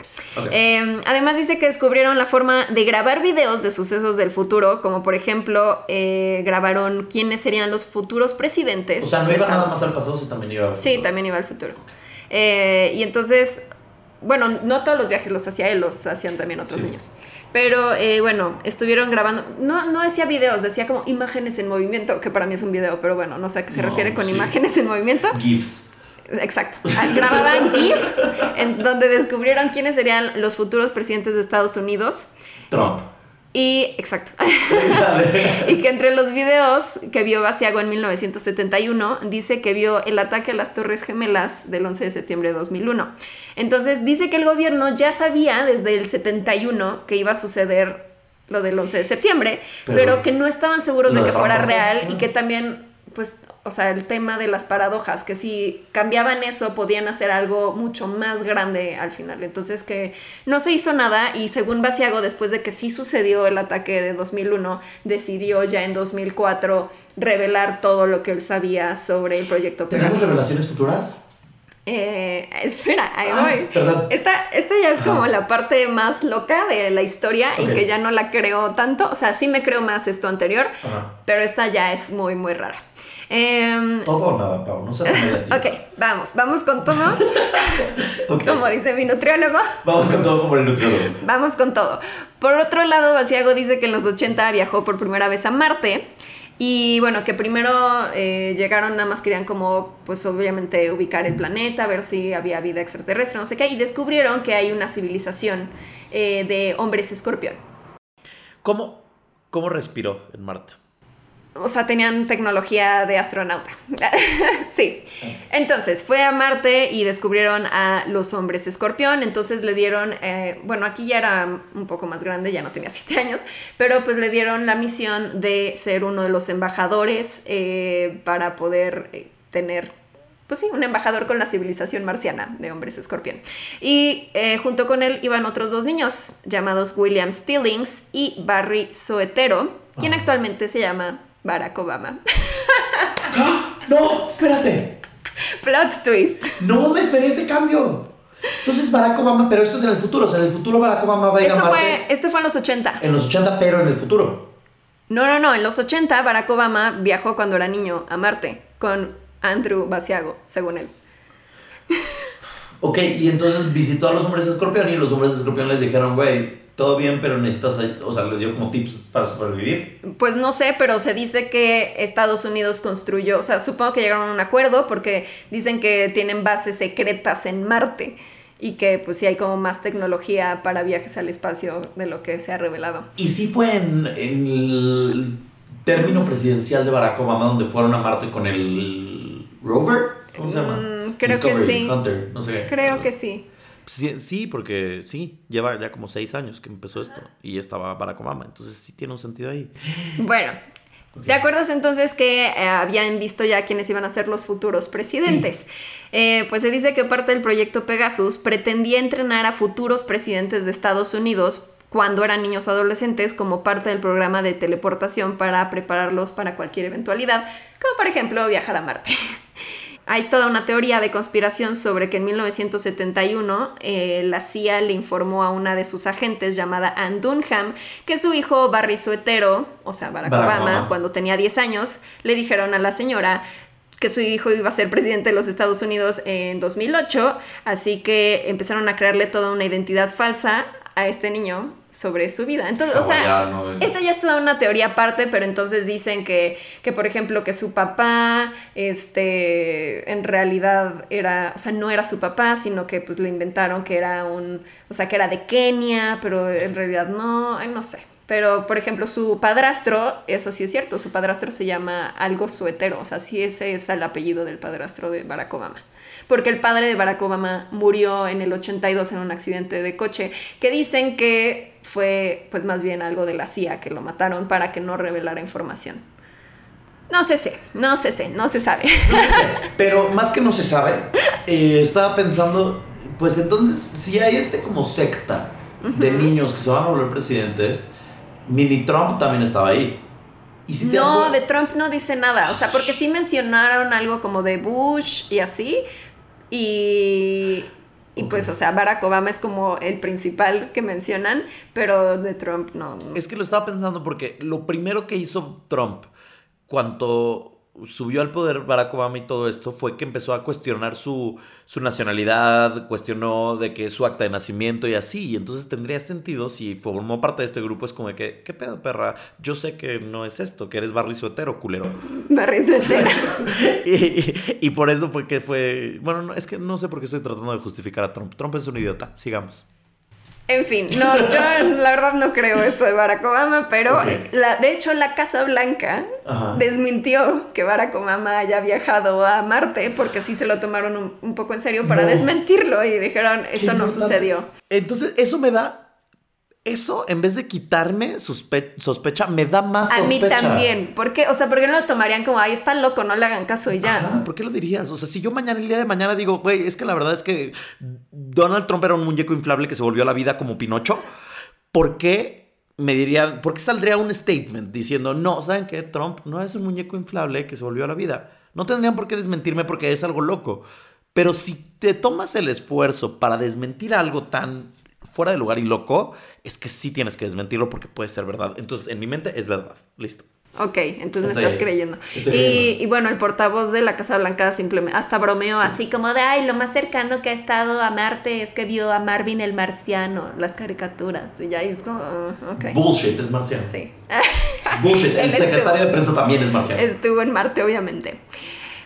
Eh, además dice que descubrieron la forma de grabar videos de sucesos del futuro, como por ejemplo eh, grabaron quiénes serían los futuros presidentes. O sea, no iba nada más al pasado, sino también iba al Sí, futuro. también iba al futuro. Eh, y entonces, bueno, no todos los viajes los hacía él, los hacían también otros Sí. niños. Pero eh, bueno, estuvieron grabando, no, no decía videos, decía como imágenes en movimiento, que para mí es un video, pero bueno, no sé a qué se No, refiere con sí. imágenes en movimiento. GIFs. Exacto. Ah, Grababan GIFs en donde descubrieron quiénes serían los futuros presidentes de Estados Unidos. Trump. Y, exacto. Y que entre los videos que vio Basiago en 1971, dice que vio el ataque a las Torres Gemelas del 11 de septiembre de 2001. Entonces dice que el gobierno ya sabía desde el 71 que iba a suceder lo del 11 de septiembre, Pero pero, que no estaban seguros de que fuera real y que también, pues, o sea, el tema de las paradojas, que si cambiaban eso podían hacer algo mucho más grande al final. Entonces que no se hizo nada y según Basiago, después de que sí sucedió el ataque de 2001, decidió ya en 2004 revelar todo lo que él sabía sobre el proyecto ¿Tenemos Pegasus. revelaciones futuras? Eh, espera, ahí Ah, voy. perdón. Esta, esta ya es Ajá. como la parte más loca de la historia y que ya no la creo tanto. O sea, sí me creo más esto anterior, Ajá. pero esta ya es muy, muy rara. Em, Todo o nada, Pau. No seas ok, vamos, vamos con todo. Ok. Como dice mi nutriólogo, Vamos con todo como el nutriólogo. vamos con todo. Por otro lado, Basiago dice que en los 80 viajó por primera vez a Marte. Y bueno, que primero eh, llegaron, nada más querían como, pues obviamente ubicar el planeta, ver si había vida extraterrestre, no sé qué, y descubrieron que hay una civilización eh, de hombres escorpión. ¿Cómo, ¿Cómo respiró en Marte? O sea, tenían tecnología de astronauta. sí. Entonces, fue a Marte y descubrieron a los hombres escorpión. Entonces le dieron, eh, bueno, aquí ya era un poco más grande, ya no tenía siete años, pero pues le dieron la misión de ser uno de los embajadores eh, para poder eh, tener pues sí, un embajador con la civilización marciana de hombres escorpión. Y eh, junto con él iban otros dos niños llamados William Stillings y Barry Soetero, quien Ajá. actualmente se llama Barack Obama. ¡Ah! ¡No! ¡Espérate! Plot twist. No me esperé ese cambio. Entonces Barack Obama, pero esto es en el futuro. O sea, en el futuro Barack Obama va a ir Esto a Marte. fue, esto fue en los 80. En los 80, pero en el futuro. No, no, no. En los 80 Barack Obama viajó cuando era niño a Marte con Andrew Basiago, según él. Ok, y entonces visitó a los hombres de escorpión y los hombres de escorpión les dijeron, güey, todo bien, pero necesitas, ay-". o sea, les dio como tips para sobrevivir. Pues no sé, pero se dice que Estados Unidos construyó, o sea, supongo que llegaron a un acuerdo porque dicen que tienen bases secretas en Marte y que pues sí hay como más tecnología para viajes al espacio de lo que se ha revelado. Y sí fue en, en el término presidencial de Barack Obama donde fueron a Marte con el rover. ¿Cómo se llama? Mm, creo que sí. Hunter, no sé qué. Creo que sí. Sí, sí, porque sí, lleva ya como seis años que empezó esto y estaba Barack Obama, entonces sí tiene un sentido ahí. Bueno. ¿te acuerdas entonces que eh, habían visto ya quiénes iban a ser los futuros presidentes? Eh, pues se dice que parte del proyecto Pegasus pretendía entrenar a futuros presidentes de Estados Unidos cuando eran niños o adolescentes como parte del programa de teleportación para prepararlos para cualquier eventualidad, como por ejemplo viajar a Marte. Hay toda una teoría de conspiración sobre que en 1971 eh, la CIA le informó a una de sus agentes llamada Ann Dunham que su hijo Barry Soetero, o sea, Barack, Barack Obama, Obama. cuando tenía 10 años, le dijeron a la señora que su hijo iba a ser presidente de los Estados Unidos en 2008, así que empezaron a crearle toda una identidad falsa a este niño sobre su vida. Entonces, o sea, esta ya es toda una teoría aparte, pero entonces dicen que, que, por ejemplo, que su papá, este, en realidad era, o sea, no era su papá, sino que pues le inventaron que era un, o sea, que era de Kenia, pero en realidad no, ay, no sé. Pero, por ejemplo, su padrastro, eso sí es cierto, su padrastro se llama algo suetero, o sea, sí ese es el apellido del padrastro de Barack Obama. Porque el padre de Barack Obama murió en el 82 en un accidente de coche, que dicen que fue, pues más bien algo de la CIA, que lo mataron para que no revelara información. No se sé, no se sé, no se sabe. Pero más que no se sabe, eh, estaba pensando, pues entonces, si hay este como secta de niños que se van a volver presidentes, Mini Trump también estaba ahí. Y si No, de Trump no dice nada. O sea, porque sí mencionaron algo como de Bush y así. Y, y pues, o sea, Barack Obama es como el principal que mencionan, pero de Trump no. no. Es que lo estaba pensando porque lo primero que hizo Trump cuando subió al poder Barack Obama y todo esto fue que empezó a cuestionar su, su nacionalidad, cuestionó de que su acta de nacimiento y así. Y entonces tendría sentido si formó parte de este grupo. Es como de que, ¿qué pedo, perra? Yo sé que no es esto, que eres Barry Suetero, culero. Barry Sotero. y, y- y por eso fue que fue. Bueno, no, es que no sé por qué estoy tratando de justificar a Trump. Trump es un idiota. Sigamos. En fin, no, yo la verdad no creo esto de Barack Obama, pero la, de hecho la Casa Blanca Ajá. desmintió que Barack Obama haya viajado a Marte porque sí se lo tomaron un, un poco en serio para No. desmentirlo y dijeron esto no sucedió. Entonces, eso me da eso, en vez de quitarme sospe- sospecha, me da más A mí sospecha. también. ¿Por qué? O sea, ¿por qué no lo tomarían como, ay, está loco, no le hagan caso y ya? Ajá, ¿Por qué lo dirías? O sea, si yo mañana, el día de mañana digo, güey, es que la verdad es que Donald Trump era un muñeco inflable que se volvió a la vida como Pinocho, ¿por qué me dirían, por qué saldría un statement diciendo, no, ¿saben qué? Trump no es un muñeco inflable que se volvió a la vida? No tendrían por qué desmentirme porque es algo loco. Pero si te tomas el esfuerzo para desmentir algo tan fuera de lugar y loco, es que sí tienes que desmentirlo porque puede ser verdad. Entonces, en mi mente es verdad. Listo. Ok, entonces Estoy- me estás creyendo. Y, y bueno, el portavoz de la Casa Blanca simplemente hasta bromeó así como de, ay, lo más cercano que ha estado a Marte es que vio a Marvin el marciano, las caricaturas. Y ya es como, ah, ok. Bullshit, es marciano. Sí. Bullshit, el secretario estuvo- de prensa también es marciano. Estuvo en Marte, obviamente.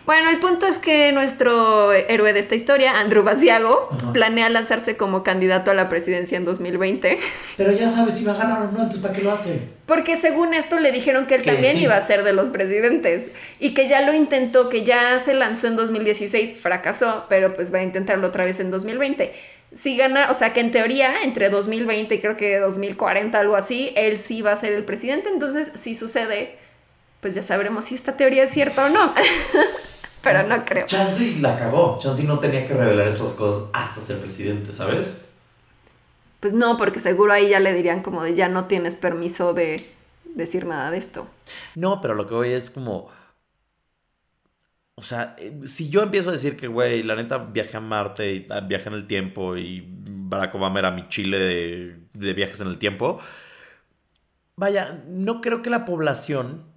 Bueno, el punto es que nuestro héroe de esta historia, Andrew Basiago, Ajá. planea lanzarse como candidato a la presidencia en 2020. Pero ya sabes si va a ganar o no, entonces ¿para qué lo hace? Porque según esto le dijeron que él Que también sí. iba a ser de los presidentes y que ya lo intentó, que ya se lanzó en 2016, fracasó, pero pues va a intentarlo otra vez en 2020. Si gana, o sea que en teoría entre 2020 y creo que 2040, algo así, él sí va a ser el presidente, entonces si sucede, pues ya sabremos si esta teoría es cierta o no. pero no creo. Chansey la cagó. Chansey no tenía que revelar estas cosas hasta ser presidente, ¿sabes? Pues no, porque seguro ahí ya le dirían como de ya no tienes permiso de decir nada de esto. No, pero lo que voy es como. O sea, eh, si yo empiezo a decir que, güey, la neta viajé a Marte y ah, viajé en el tiempo y Barack Obama era mi chile de, de viajes en el tiempo, vaya, no creo que la población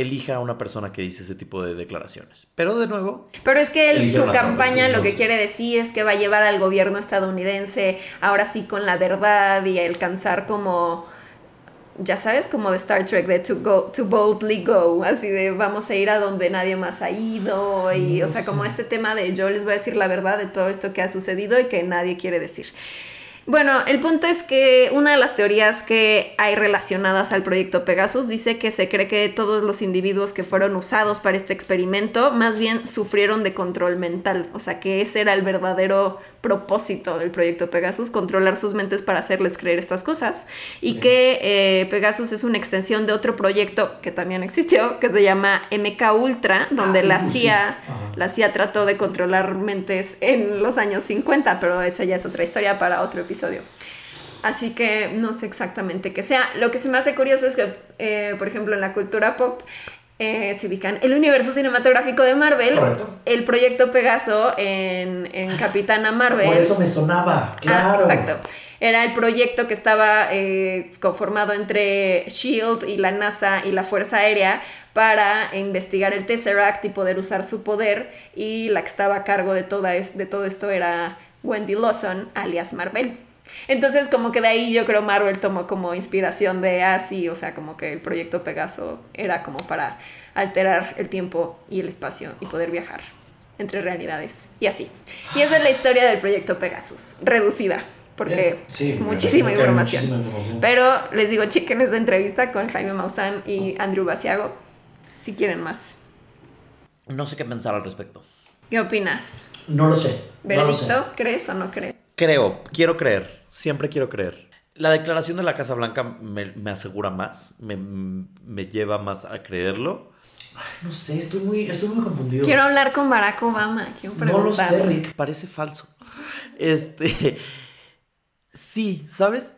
elija a una persona que dice ese tipo de declaraciones. Pero de nuevo, Pero es que él, su campaña lo que quiere decir es que va a llevar al gobierno estadounidense ahora sí con la verdad y alcanzar como, ya sabes, como de Star Trek, de to, go, to boldly go, así de vamos a ir a donde nadie más ha ido y, No o sea, como este tema de yo les voy a decir la verdad de todo esto que ha sucedido y que nadie quiere decir. Bueno, el punto es que una de las teorías que hay relacionadas al proyecto Pegasus dice que se cree que todos los individuos que fueron usados para este experimento más bien sufrieron de control mental, o sea que ese era el verdadero propósito del proyecto Pegasus, controlar sus mentes para hacerles creer estas cosas, y que eh, Pegasus es una extensión de otro proyecto que también existió, que se llama MK Ultra, donde Ah, la sí. CIA la CIA trató de controlar mentes en los años 50, pero esa ya es otra historia para otro episodio. Así que no sé exactamente qué sea. Lo que se me hace curioso es que, eh, por ejemplo, en la cultura pop eh, ubican el universo cinematográfico de Marvel, Correcto. el proyecto Pegaso en, en Capitana Marvel. me sonaba, Ah, exacto. Era el proyecto que estaba eh, conformado entre SHIELD y la NASA y la Fuerza Aérea para investigar el Tesseract y poder usar su poder. Y la que estaba a cargo de, toda es- de todo esto era Wendy Lawson, alias Marvel. Entonces, como que de ahí yo creo Marvel tomó como inspiración de así, o sea, como que el proyecto Pegaso era como para alterar el tiempo y el espacio y poder viajar entre realidades y así. Y esa es la historia del proyecto Pegasus, reducida, porque Es- sí, es me muchísima información. muchísima información. Pero les digo, chequen esa entrevista con Jaime Maussan y Andrew Basiago si quieren más. No sé qué pensar al respecto. ¿Qué opinas? No lo sé. No lo sé. ¿Veredicto? ¿Crees o no crees? Creo, quiero creer, siempre quiero creer. La declaración de la Casa Blanca me, me asegura más, me, me lleva más a creerlo. no sé, estoy muy, estoy muy confundido. Quiero hablar con Barack Obama. Quiero no lo sé. Rick, parece falso. Este, sí, ¿sabes?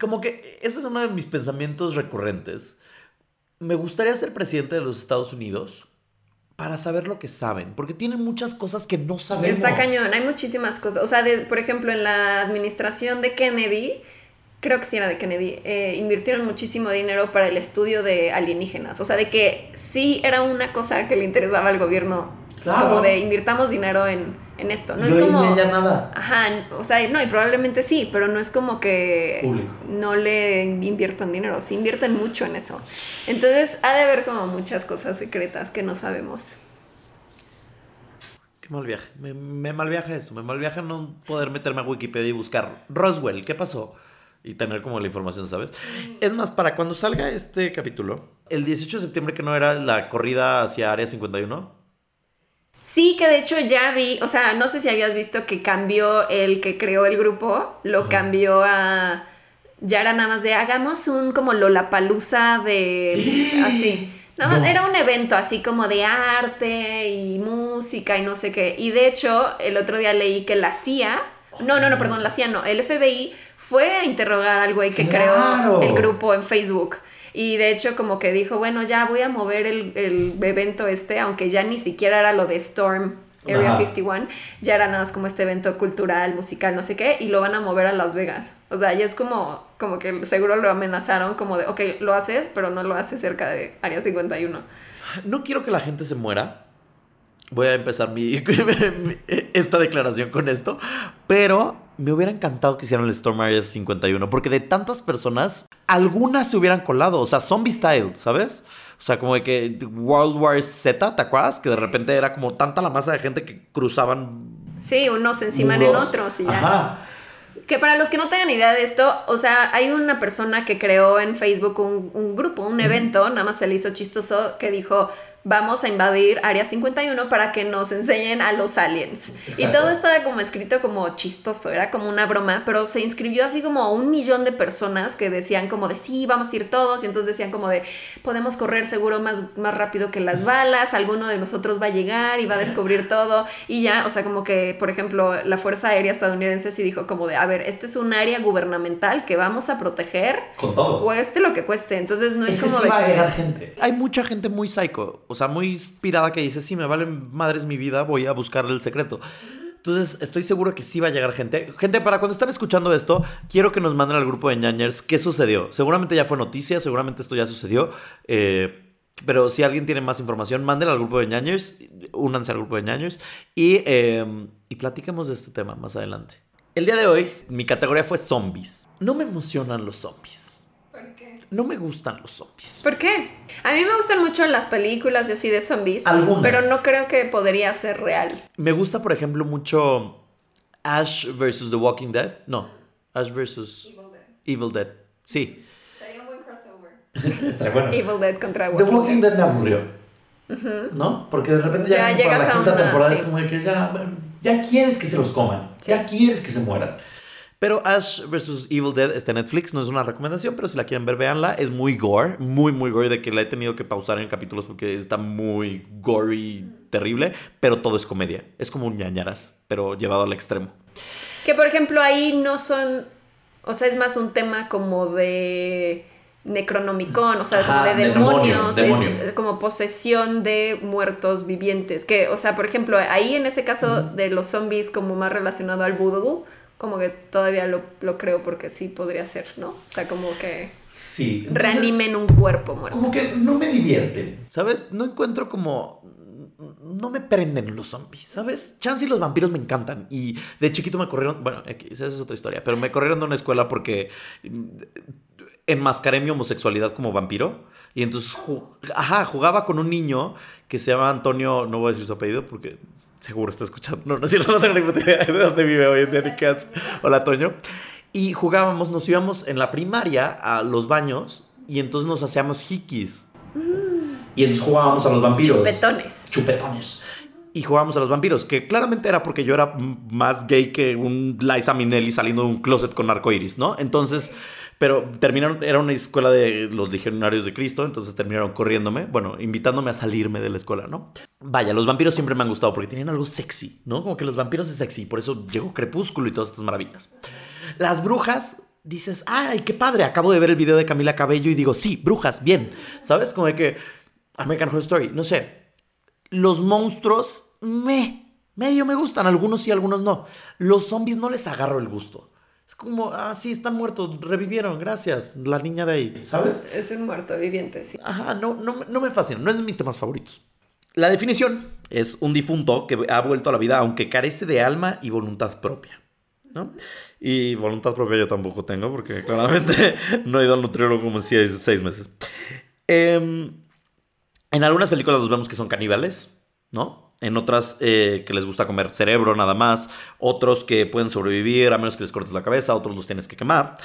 Como que ese es uno de mis pensamientos recurrentes. Me gustaría ser presidente de los Estados Unidos para saber lo que saben, porque tienen muchas cosas que no sabemos. Está cañón, hay muchísimas cosas. O sea, de- por ejemplo, en la administración de Kennedy, creo que sí era de Kennedy, eh, invirtieron muchísimo dinero para el estudio de alienígenas. O sea, de que sí era una cosa que le interesaba al gobierno. Claro. Como de invirtamos dinero en, en esto. No Yo es como. ella nada. Ajá, o sea, no, y probablemente sí, pero no es como que Público. no le inviertan dinero, sí invierten mucho en eso. Entonces, ha de haber como muchas cosas secretas que no sabemos. Qué mal viaje. Me, me mal viaja eso. Me mal viaja no poder meterme a Wikipedia y buscar Roswell, ¿qué pasó? Y tener como la información, ¿sabes? Es más, para cuando salga este capítulo, el 18 de septiembre que no era la corrida hacia Área 51. Sí, que de hecho ya vi, o sea, no sé si habías visto que cambió el que creó el grupo, lo Ajá. cambió a ya era nada más de hagamos un como Lollapalooza de así. Nada más No. era un evento así como de arte y música y no sé qué. Y de hecho, el otro día leí que la CIA, no, no, no, perdón, la CIA no, el FBI fue a interrogar al güey que ¡Claro! creó el grupo en Facebook. Y de hecho como que dijo, bueno, ya voy a mover el, el evento este, aunque ya ni siquiera era lo de Storm Area Ajá. 51, ya era nada más como este evento cultural, musical, no sé qué, y lo van a mover a Las Vegas. O sea, ya es como, como que seguro lo amenazaron como de, ok, lo haces, pero no lo haces cerca de Área 51. No quiero que la gente se muera. Voy a empezar mi, esta declaración con esto. Pero me hubiera encantado que hicieran el Storm Area 51. Porque de tantas personas, algunas se hubieran colado. O sea, zombie style, ¿sabes? O sea, como de que World War Z, ¿te acuerdas? Que de repente era como tanta la masa de gente que cruzaban. Sí, unos encima en muros. otros y ya. Ajá. Que para los que no tengan idea de esto, o sea, hay una persona que creó en Facebook un, un grupo, un evento, nada más se le hizo chistoso, que dijo, vamos a invadir Área 51 para que nos enseñen a los aliens. Y todo estaba como escrito como chistoso, era como una broma, pero se inscribió así como un millón de personas que decían como de, sí, vamos a ir todos, y entonces decían como de, podemos correr seguro más, más rápido que las balas, alguno de nosotros va a llegar y va a descubrir todo, y ya, o sea, como que, por ejemplo, la Fuerza Aérea estadounidense sí dijo como de, a ver, este es un área gubernamental que vamos a proteger, Con todo. cueste lo que cueste, entonces no es, Es que como sí de... va a que- llegar gente. Hay mucha gente muy psycho, o sea, muy inspirada que dice, sí, me vale madres mi vida, voy a buscar el secreto. Entonces, estoy seguro que sí va a llegar gente. Gente, para cuando están escuchando esto, quiero que nos manden al grupo de ñañers qué sucedió. Seguramente ya fue noticia, seguramente esto ya sucedió. eh, pero si alguien tiene más información, mándenla al grupo de ñañers, únanse al grupo de ñañers y, eh, y platiquemos de este tema más adelante. El día de hoy, mi categoría fue zombies. No me emocionan los zombies. No me gustan los zombies. ¿Por qué? A mí me gustan mucho las películas y así de zombies, Algunas. pero no creo que podría ser real. Me gusta, por ejemplo, mucho Ash vs. The Walking Dead. No, Ash vs. Evil Dead. Sí. Sería un buen crossover. Está bueno. Evil Dead contra The Walking, Walking Dead me aburrió. ¿No? Porque de repente ya, Ya como para llegas la a quinta una- temporada sí. es como de que ya, ya quieres que se los coman. Sí. Ya quieres que se mueran. Pero Ash vs. Evil Dead está en Netflix, no es una recomendación, pero si la quieren ver, véanla. Es muy gore, muy, muy gore, de que la he tenido que pausar en capítulos porque está muy gory, terrible, pero todo es comedia. Es como un ñañaras, pero llevado al extremo. Que por ejemplo ahí no son, o sea, es más un tema como de Necronomicon, o sea, Ajá, como de de demonio, demonios, demonio. es como posesión de muertos vivientes. Que, o sea, por ejemplo, ahí en ese caso de los zombies como más relacionado al vudú, como que todavía lo, lo creo porque sí podría ser, ¿no? O sea, como que Sí. reanimen un cuerpo muerto. Como que no me divierten. ¿Sabes? No encuentro como. No me prenden los zombies, ¿sabes? Chance y los vampiros me encantan. Y de chiquito me corrieron. Bueno, esa es otra historia. Pero me corrieron de una escuela porque mm, enmascaré mi homosexualidad como vampiro. Y entonces, ju- ajá, jugaba con un niño que se llama Antonio. No voy a decir su apellido porque seguro está escuchando. No, no es cierto, no tengo ni idea de dónde vive hoy en día ni qué hace. Hola, Toño. Y jugábamos, nos íbamos en la primaria a los baños y entonces nos hacíamos hikis. Y entonces jugábamos a los vampiros. Chupetones. Chupetones. Y jugábamos a los vampiros, que claramente era porque yo era más gay que un Liza Minnelli saliendo de un closet con arcoiris, ¿no? Entonces, pero terminaron, era una escuela de los legionarios de Cristo, entonces terminaron corriéndome, bueno, invitándome a salirme de la escuela, ¿no? Vaya, los vampiros siempre me han gustado porque tenían algo sexy, ¿no? Como que los vampiros es sexy, por eso llegó Crepúsculo y todas estas maravillas. Las brujas, dices, ay, qué padre, acabo de ver el video de Camila Cabello y digo, sí, brujas, bien, ¿sabes? Como de que American Horror Story, no sé, los monstruos, me, medio me gustan, algunos sí, algunos no. Los zombies no les agarro el gusto. Es como, ah, sí, están muertos, revivieron, gracias, la niña de ahí, ¿sabes? Es un muerto viviente, sí. Ajá, no, no, me- no me fascina, no es de mis temas favoritos. La definición es un difunto que ha vuelto a la vida aunque carece de alma y voluntad propia. ¿no? Y voluntad propia yo tampoco tengo porque claramente no he ido al nutriólogo como seis, seis meses. Em, en algunas películas los vemos que son caníbales, ¿no? En otras eh, que les gusta comer cerebro nada más. Otros que pueden sobrevivir a menos que les cortes la cabeza. Otros los tienes que quemar.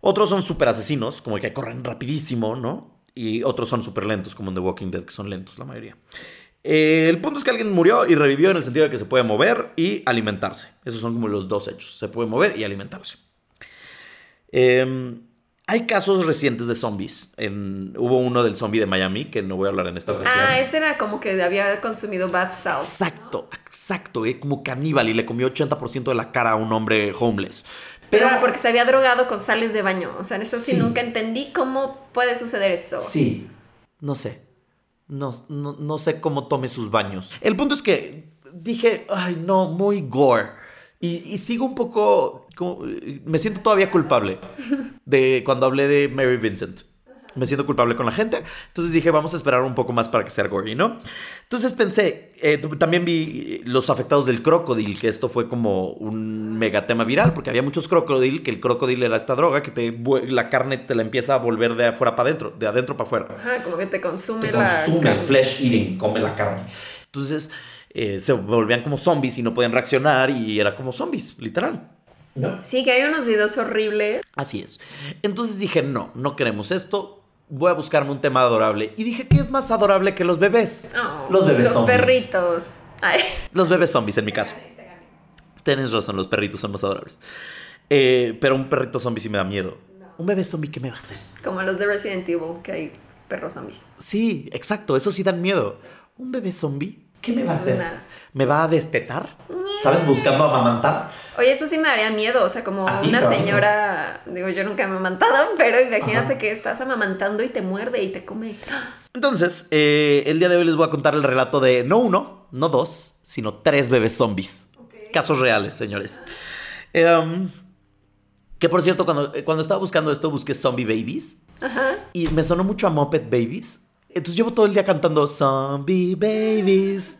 Otros son súper asesinos, como que corren rapidísimo, ¿no? Y otros son súper lentos, como en The Walking Dead, que son lentos la mayoría. Eh, el punto es que alguien murió y revivió en el sentido de que se puede mover y alimentarse. Esos son como los dos hechos. Se puede mover y alimentarse. Em, hay casos recientes de zombies. En, hubo uno del zombie de Miami, que no voy a hablar en esta ocasión. Ah, ese era como que había consumido bath salt. Exacto, exacto, eh, como caníbal y le comió 80% de la cara a un hombre homeless. Pero porque se había drogado con sales de baño. O sea, en eso sí, Sí. nunca entendí cómo puede suceder eso. Sí, no sé. No, no, no sé cómo tome sus baños. El punto es que dije, ay, no, muy gore. Y, y sigo un poco, como- me siento todavía culpable de cuando hablé de Mary Vincent. Me siento culpable con la gente. Entonces dije, vamos a esperar un poco más para que sea gory, ¿no? Entonces pensé, eh, también vi los afectados del crocodile, que esto fue como un mega tema viral, porque había muchos crocodile, que el crocodile era esta droga que te, la carne te la empieza a volver de afuera para adentro, de adentro para afuera Ajá, como que te consume te la. consume, carne. flesh Sí. eating, come la carne. Entonces eh, se volvían como zombies y no podían reaccionar y era como zombies, literal. ¿No? Sí, que hay unos videos horribles. Así es. Entonces dije, no, no queremos esto. Voy a buscarme un tema adorable. Y dije, ¿qué es más adorable que los bebés? Oh, los bebés Los zombies. perritos. Ay. Los bebés zombies, en mi caso. Tienes razón, los perritos son más adorables. Eh, pero un perrito zombie sí me da miedo. Un bebé zombie, ¿qué me va a hacer? Como los de Resident Evil, que hay perros zombies. Sí, exacto, eso sí dan miedo. ¿Un bebé zombie? ¿Qué me va a hacer? Nada. ¿Me va a destetar? ¿Sabes? Buscando amamantar. Oye, eso sí me daría miedo, o sea, como ¿A ti, una señora, digo, yo nunca he amamantado, pero imagínate Ajá. que estás amamantando y te muerde y te come. Entonces, eh, el día de hoy les voy a contar el relato de no uno, no dos, sino tres bebés zombies. Casos reales, señores. Em, que por cierto, cuando, eh, cuando estaba buscando esto, busqué Zombie Babies. Ajá. Y me sonó mucho a Muppet Babies. Entonces llevo todo el día cantando Zombie Babies.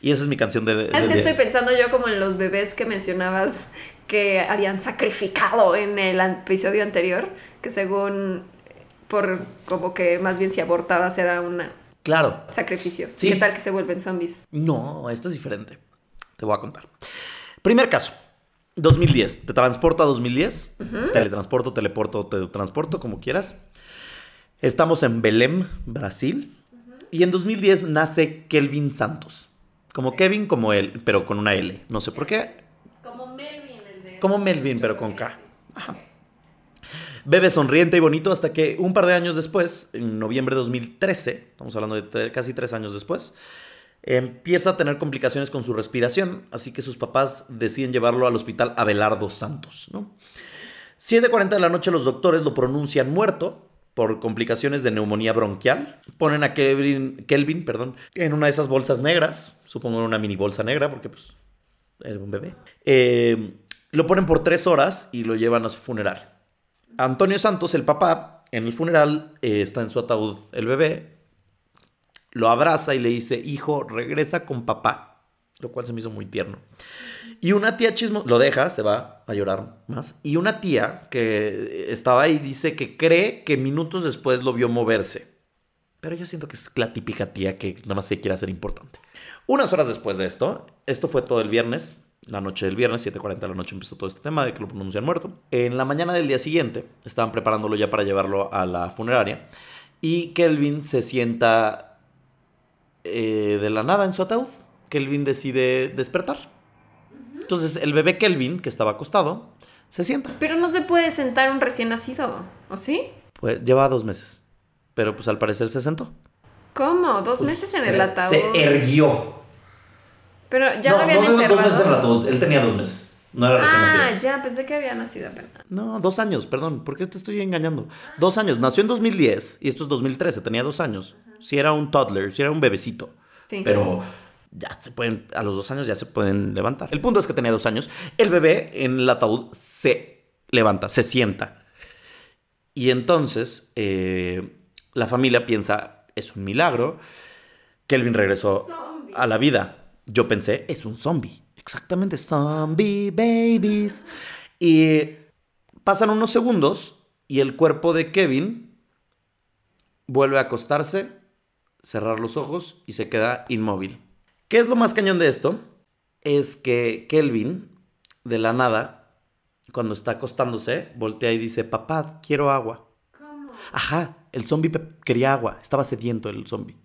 Y esa es mi canción de, Es del que día. estoy pensando yo como en los bebés que mencionabas que habían sacrificado en el episodio anterior, que según por como que más bien si abortabas era un Claro. sacrificio. Sí. ¿Qué tal que se vuelven zombies? No, esto es diferente. Te voy a contar. Primer caso. 2010. Te transporto a 2010. Teletransporto, teleporto, te transporto, como quieras. Estamos en Belém, Brasil. Y en 2010 nace Kelvin Santos. Como Kevin, como él, pero con una L. No sé por qué. Como Melvin, el de... Como Melvin, pero con K. Ajá. Bebe sonriente y bonito hasta que un par de años después, en noviembre de 2013, estamos hablando de tre- casi tres años después, empieza a tener complicaciones con su respiración, así que sus papás deciden llevarlo al hospital Abelardo Santos. ¿no? 7.40 de la noche los doctores lo pronuncian muerto por complicaciones de neumonía bronquial. Ponen a Kelvin, perdón, en una de esas bolsas negras, supongo en una mini bolsa negra, porque pues era un bebé. Eh, lo ponen por tres horas y lo llevan a su funeral. Antonio Santos, el papá, en el funeral eh, está en su ataúd el bebé, lo abraza y le dice, hijo, regresa con papá, lo cual se me hizo muy tierno. Y una tía chismo, lo deja, se va a llorar más. Y una tía que estaba ahí dice que cree que minutos después lo vio moverse. Pero yo siento que es la típica tía que nada más se quiere hacer importante. Unas horas después de esto, esto fue todo el viernes, la noche del viernes, 7.40 de la noche empezó todo este tema de que lo pronuncian muerto. En la mañana del día siguiente, estaban preparándolo ya para llevarlo a la funeraria. Y Kelvin se sienta eh, de la nada en su ataúd. Kelvin decide despertar. Entonces el bebé Kelvin, que estaba acostado, se sienta. Pero no se puede sentar un recién nacido, ¿o sí? Pues lleva dos meses. Pero pues al parecer se sentó. ¿Cómo? ¿Dos meses en el ataúd? Pues Se erguió. Pero ya lo habían no, enterrado. dos meses en el ataúd. Él tenía dos meses. No era recién Ah, nacido. ya, pensé que había nacido apenas. No, dos años, perdón. ¿Por qué te estoy engañando? Dos años. Nació en 2010 y esto es 2013. Tenía dos años. Si era un toddler, si era un bebecito. Sí. Pero ya se pueden, a los dos años ya se pueden levantar. El punto es que tenía dos años. El bebé en el ataúd se levanta, se sienta. Y entonces eh, la familia piensa, es un milagro. Kelvin regresó Zombie. a la vida. Yo pensé, es un zombie. Exactamente, zombie babies. Y pasan unos segundos y el cuerpo de Kevin vuelve a acostarse, cerrar los ojos y se queda inmóvil. ¿Qué es lo más cañón de esto? Es que Kelvin, de la nada, cuando está acostándose, voltea y dice, papá, quiero agua. ¿Cómo? Ajá, el zombie quería agua, estaba sediento el zombie.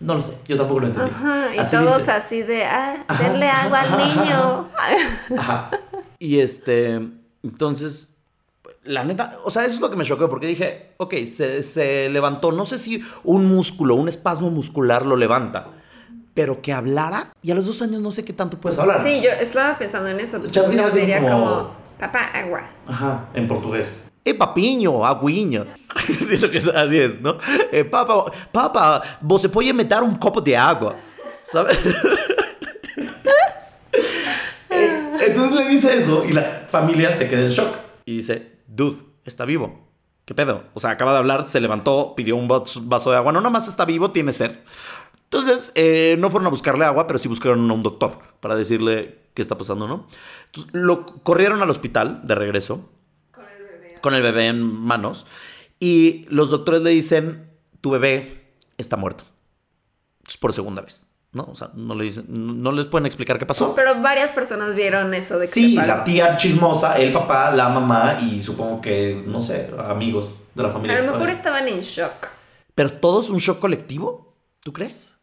No lo sé, yo tampoco lo entendí. Ajá, y Así todos dice. así de, ah, denle ajá, agua al niño. Ajá. Y este. Entonces, la neta, o sea, eso es lo que me choqueó porque dije, ok, se, se levantó, no sé si un músculo, un espasmo muscular lo levanta, pero que hablara y a los dos años no sé qué tanto puedes hablar. Sí, yo estaba pensando en eso. Pues, yo nada más diría como- como, papá, agua. Ajá, en portugués. Eh, papiño, agüinha. Sí, lo que es- así es, ¿no? Eh, papa, papa, você pode meter un copo de agua. ¿Sabes? Eh, Entonces le dice eso y la familia se queda en shock. Y dice, dude, está vivo. ¿Qué pedo? O sea, acaba de hablar, se levantó, pidió un vaso vaso de agua. No, nomás está vivo, tiene sed. Entonces, eh, no fueron a buscarle agua, pero sí buscaron a un doctor para decirle qué está pasando, ¿no? Entonces, lo corrieron al hospital de regreso con el bebé en manos y los doctores le dicen, tu bebé está muerto. Es por segunda vez, ¿no? O sea, no, le dicen, no, les pueden explicar qué pasó. Pero varias personas vieron eso de que Sí, se la tía chismosa, el papá, la mamá y supongo que, no sé, amigos de la familia. A lo mejor estaban en shock. Pero todo es un shock colectivo, ¿tú crees?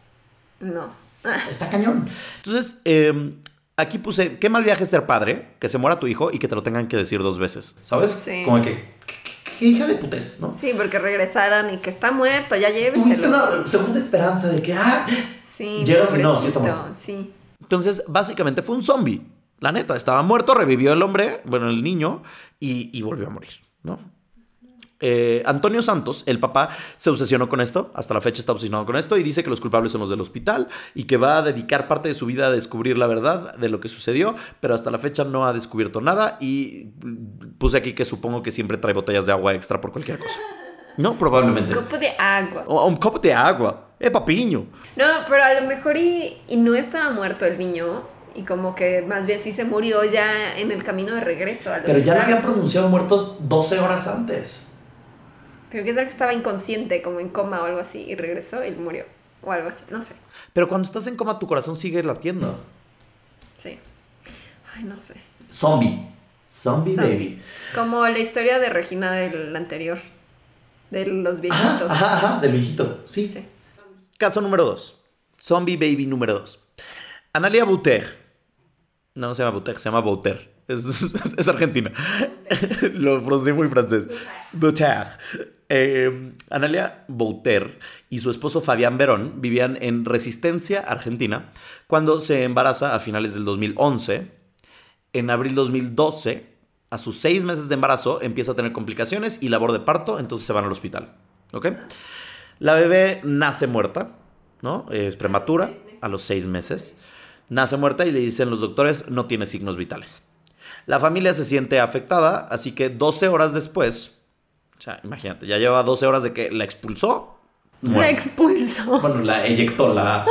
No. Está cañón. Entonces, eh, aquí puse, qué mal viaje ser padre, que se muera tu hijo y que te lo tengan que decir dos veces, ¿sabes? Sí. Como que, qué, hija de putes, ¿no? Sí, porque regresaran y que está muerto, ya Tuviste lléveselo. una segunda esperanza de que, ah, Sí, Llegas y no, sí está muerto. sí. Entonces, básicamente fue un zombie. La neta, estaba muerto, revivió el hombre, bueno, el niño, y, y volvió a morir, ¿no? Eh, Antonio Santos, el papá, se obsesionó con esto, hasta la fecha está obsesionado con esto, y dice que los culpables son los del hospital y que va a dedicar parte de su vida a descubrir la verdad de lo que sucedió, pero hasta la fecha no ha descubierto nada y puse aquí que supongo que siempre trae botellas de agua extra por cualquier cosa. No, probablemente. Un copo de agua. O un copo de agua. ¡Eh, papiño! No, pero a lo mejor y, y no estaba muerto el niño. Y como que más bien sí se murió ya en el camino de regreso al Pero ya le habían pronunciado muertos 12 horas antes. Pero qué tal que estaba inconsciente, como en coma o algo así, y regresó y murió. O algo así, no sé. Pero cuando estás en coma, tu corazón sigue latiendo. Sí. Ay, no sé. Zombie. Zombie, Zombie. baby. Como la historia de Regina del anterior. De los Ajá, viejitos. ajá, ajá, del viejito. Sí. Sí. Caso número 2. Zombie baby número 2. Analia Bouter. No, no se llama Bouter, se llama Bouter. Es, es- argentina. Lo pronuncié muy francés. Bouter. Eh, Analia Bouter y su esposo Fabián Verón vivían en Resistencia, Argentina, cuando se embaraza a finales del 2011. En abril 2012, a sus seis meses de embarazo, empieza a tener complicaciones y labor de parto, entonces se van al hospital. ¿Ok? La bebé nace muerta, ¿no? Es prematura, a los seis meses. Nace muerta y le dicen los doctores, no tiene signos vitales. La familia se siente afectada, así que 12 horas después, o sea, imagínate, ya lleva 12 horas de que la expulsó. La expulsó. Bueno, la eyectó, la.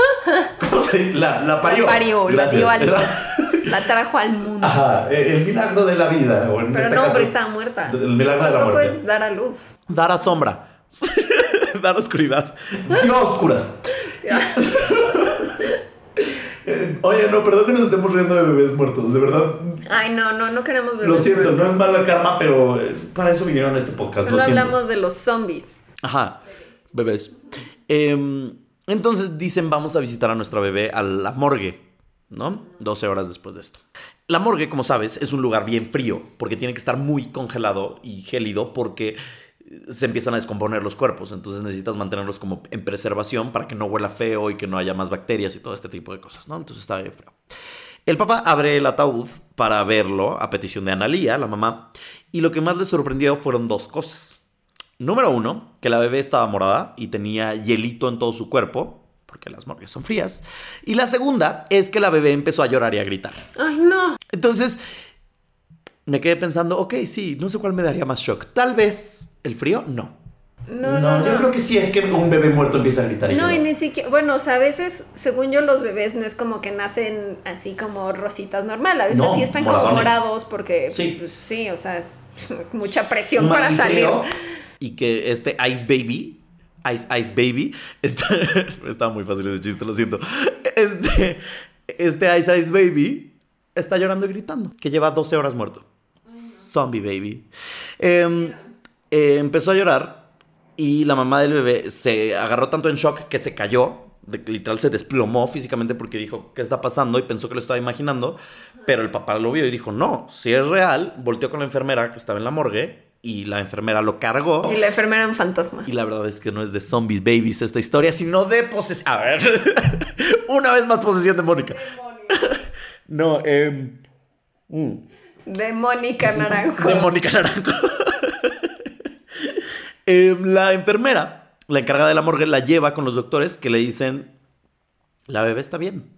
¿Cómo se dice? La, la parió. La parió, la dio a luz. La trajo al mundo. Ajá, el, milagro de la vida. O en Pero este no, caso, pero estaba muerta. El milagro de la muerte. puedes dar a luz. Dar a sombra. Dar oscuridad. Dio a oscuras. Eh, Oye, no, perdón que nos estemos riendo de bebés muertos, de verdad. Ay, no, no, no queremos bebés Lo siento, muertos. no es mala karma, pero eh, para eso vinieron a este podcast. Solo lo siento. hablamos de los zombies. Ajá, bebés. Em, entonces dicen, vamos a visitar a nuestra bebé a la morgue, ¿no? 12 horas después de esto. La morgue, como sabes, es un lugar bien frío, porque tiene que estar muy congelado y gélido, porque se empiezan a descomponer los cuerpos. Entonces necesitas mantenerlos como en preservación para que no huela feo y que no haya más bacterias y todo este tipo de cosas, ¿no? Entonces está bien feo. El papá abre el ataúd para verlo a petición de Analía, la mamá, y lo que más le sorprendió fueron dos cosas. Número uno, que la bebé estaba morada y tenía hielito en todo su cuerpo, porque las morgues son frías. Y la segunda es que la bebé empezó a llorar y a gritar. Ay, no. Entonces, me quedé pensando, ok, sí, no sé cuál me daría más shock. Tal vez el frío, no. No, no, no. yo creo que sí es que un bebé muerto empieza a gritar y No, y ni siquiera, bueno, o sea, a veces, según yo, los bebés no es como que nacen así como rositas normal, a veces No, sí están como morados porque, Sí. pues, sí, o sea, mucha presión para salir. frío, Y que este Ice Baby, Ice Ice Baby, está, estaba muy fácil ese chiste, lo siento. Este, este Ice Ice Baby está llorando y gritando, que lleva 12 horas muerto. Zombie Baby. Em, eh, empezó a llorar y la mamá del bebé se agarró tanto en shock que se cayó de literal se desplomó físicamente porque dijo, ¿qué está pasando? Y pensó que lo estaba imaginando, pero el papá lo vio y dijo, no, si es real, volteó con la enfermera que estaba en la morgue y la enfermera lo cargó. Y la enfermera era un fantasma. Y la verdad es que no es de zombies babies esta historia, sino de posesión. A ver, una vez más posesión de Mónica. No, eh... De Mónica Naranjo. De Mónica Naranjo. Eh, la enfermera, la encargada de la morgue, la lleva con los doctores que le dicen, la bebé está bien.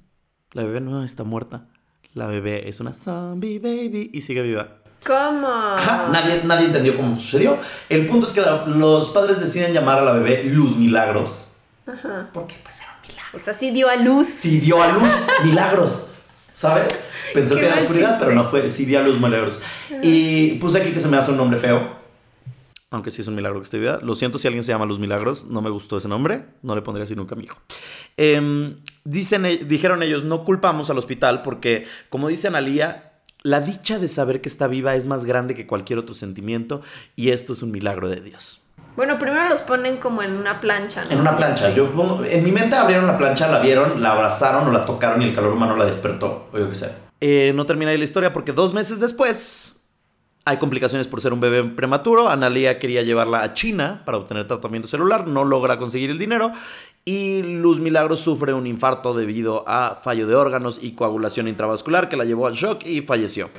La bebé no está muerta. La bebé es una zombie baby y sigue viva. ¿Cómo? Ajá, nadie, nadie entendió cómo sucedió. El punto es que la- los padres deciden llamar a la bebé Luz Milagros. Ajá. Porque pues era un milagro. O sea, sí dio a luz. Sí dio a luz milagros. ¿Sabes? Pensó que era oscuridad, chiste. pero no fue. Sí dio a luz milagros. Y puse aquí que se me hace un nombre feo. Aunque sí es un milagro que esté viva. Lo siento si alguien se llama Luz Milagros. No me gustó ese nombre. No le pondría así nunca a mi hijo. Em, dicen, e- dijeron ellos, no culpamos al hospital porque, como dice Analía, la dicha de saber que está viva es más grande que cualquier otro sentimiento. Y esto es un milagro de Dios. Bueno, primero los ponen como en una plancha, ¿no? En una plancha. Sí. Yo pongo- en mi mente abrieron la plancha, la vieron, la abrazaron o la tocaron y el calor humano la despertó. O yo qué sé. Eh, no termina ahí la historia porque dos meses después hay complicaciones por ser un bebé prematuro. Analia quería llevarla a China para obtener tratamiento celular, no logra conseguir el dinero. Y Luz Milagros sufre un infarto debido a fallo de órganos y coagulación intravascular que la llevó al shock y falleció.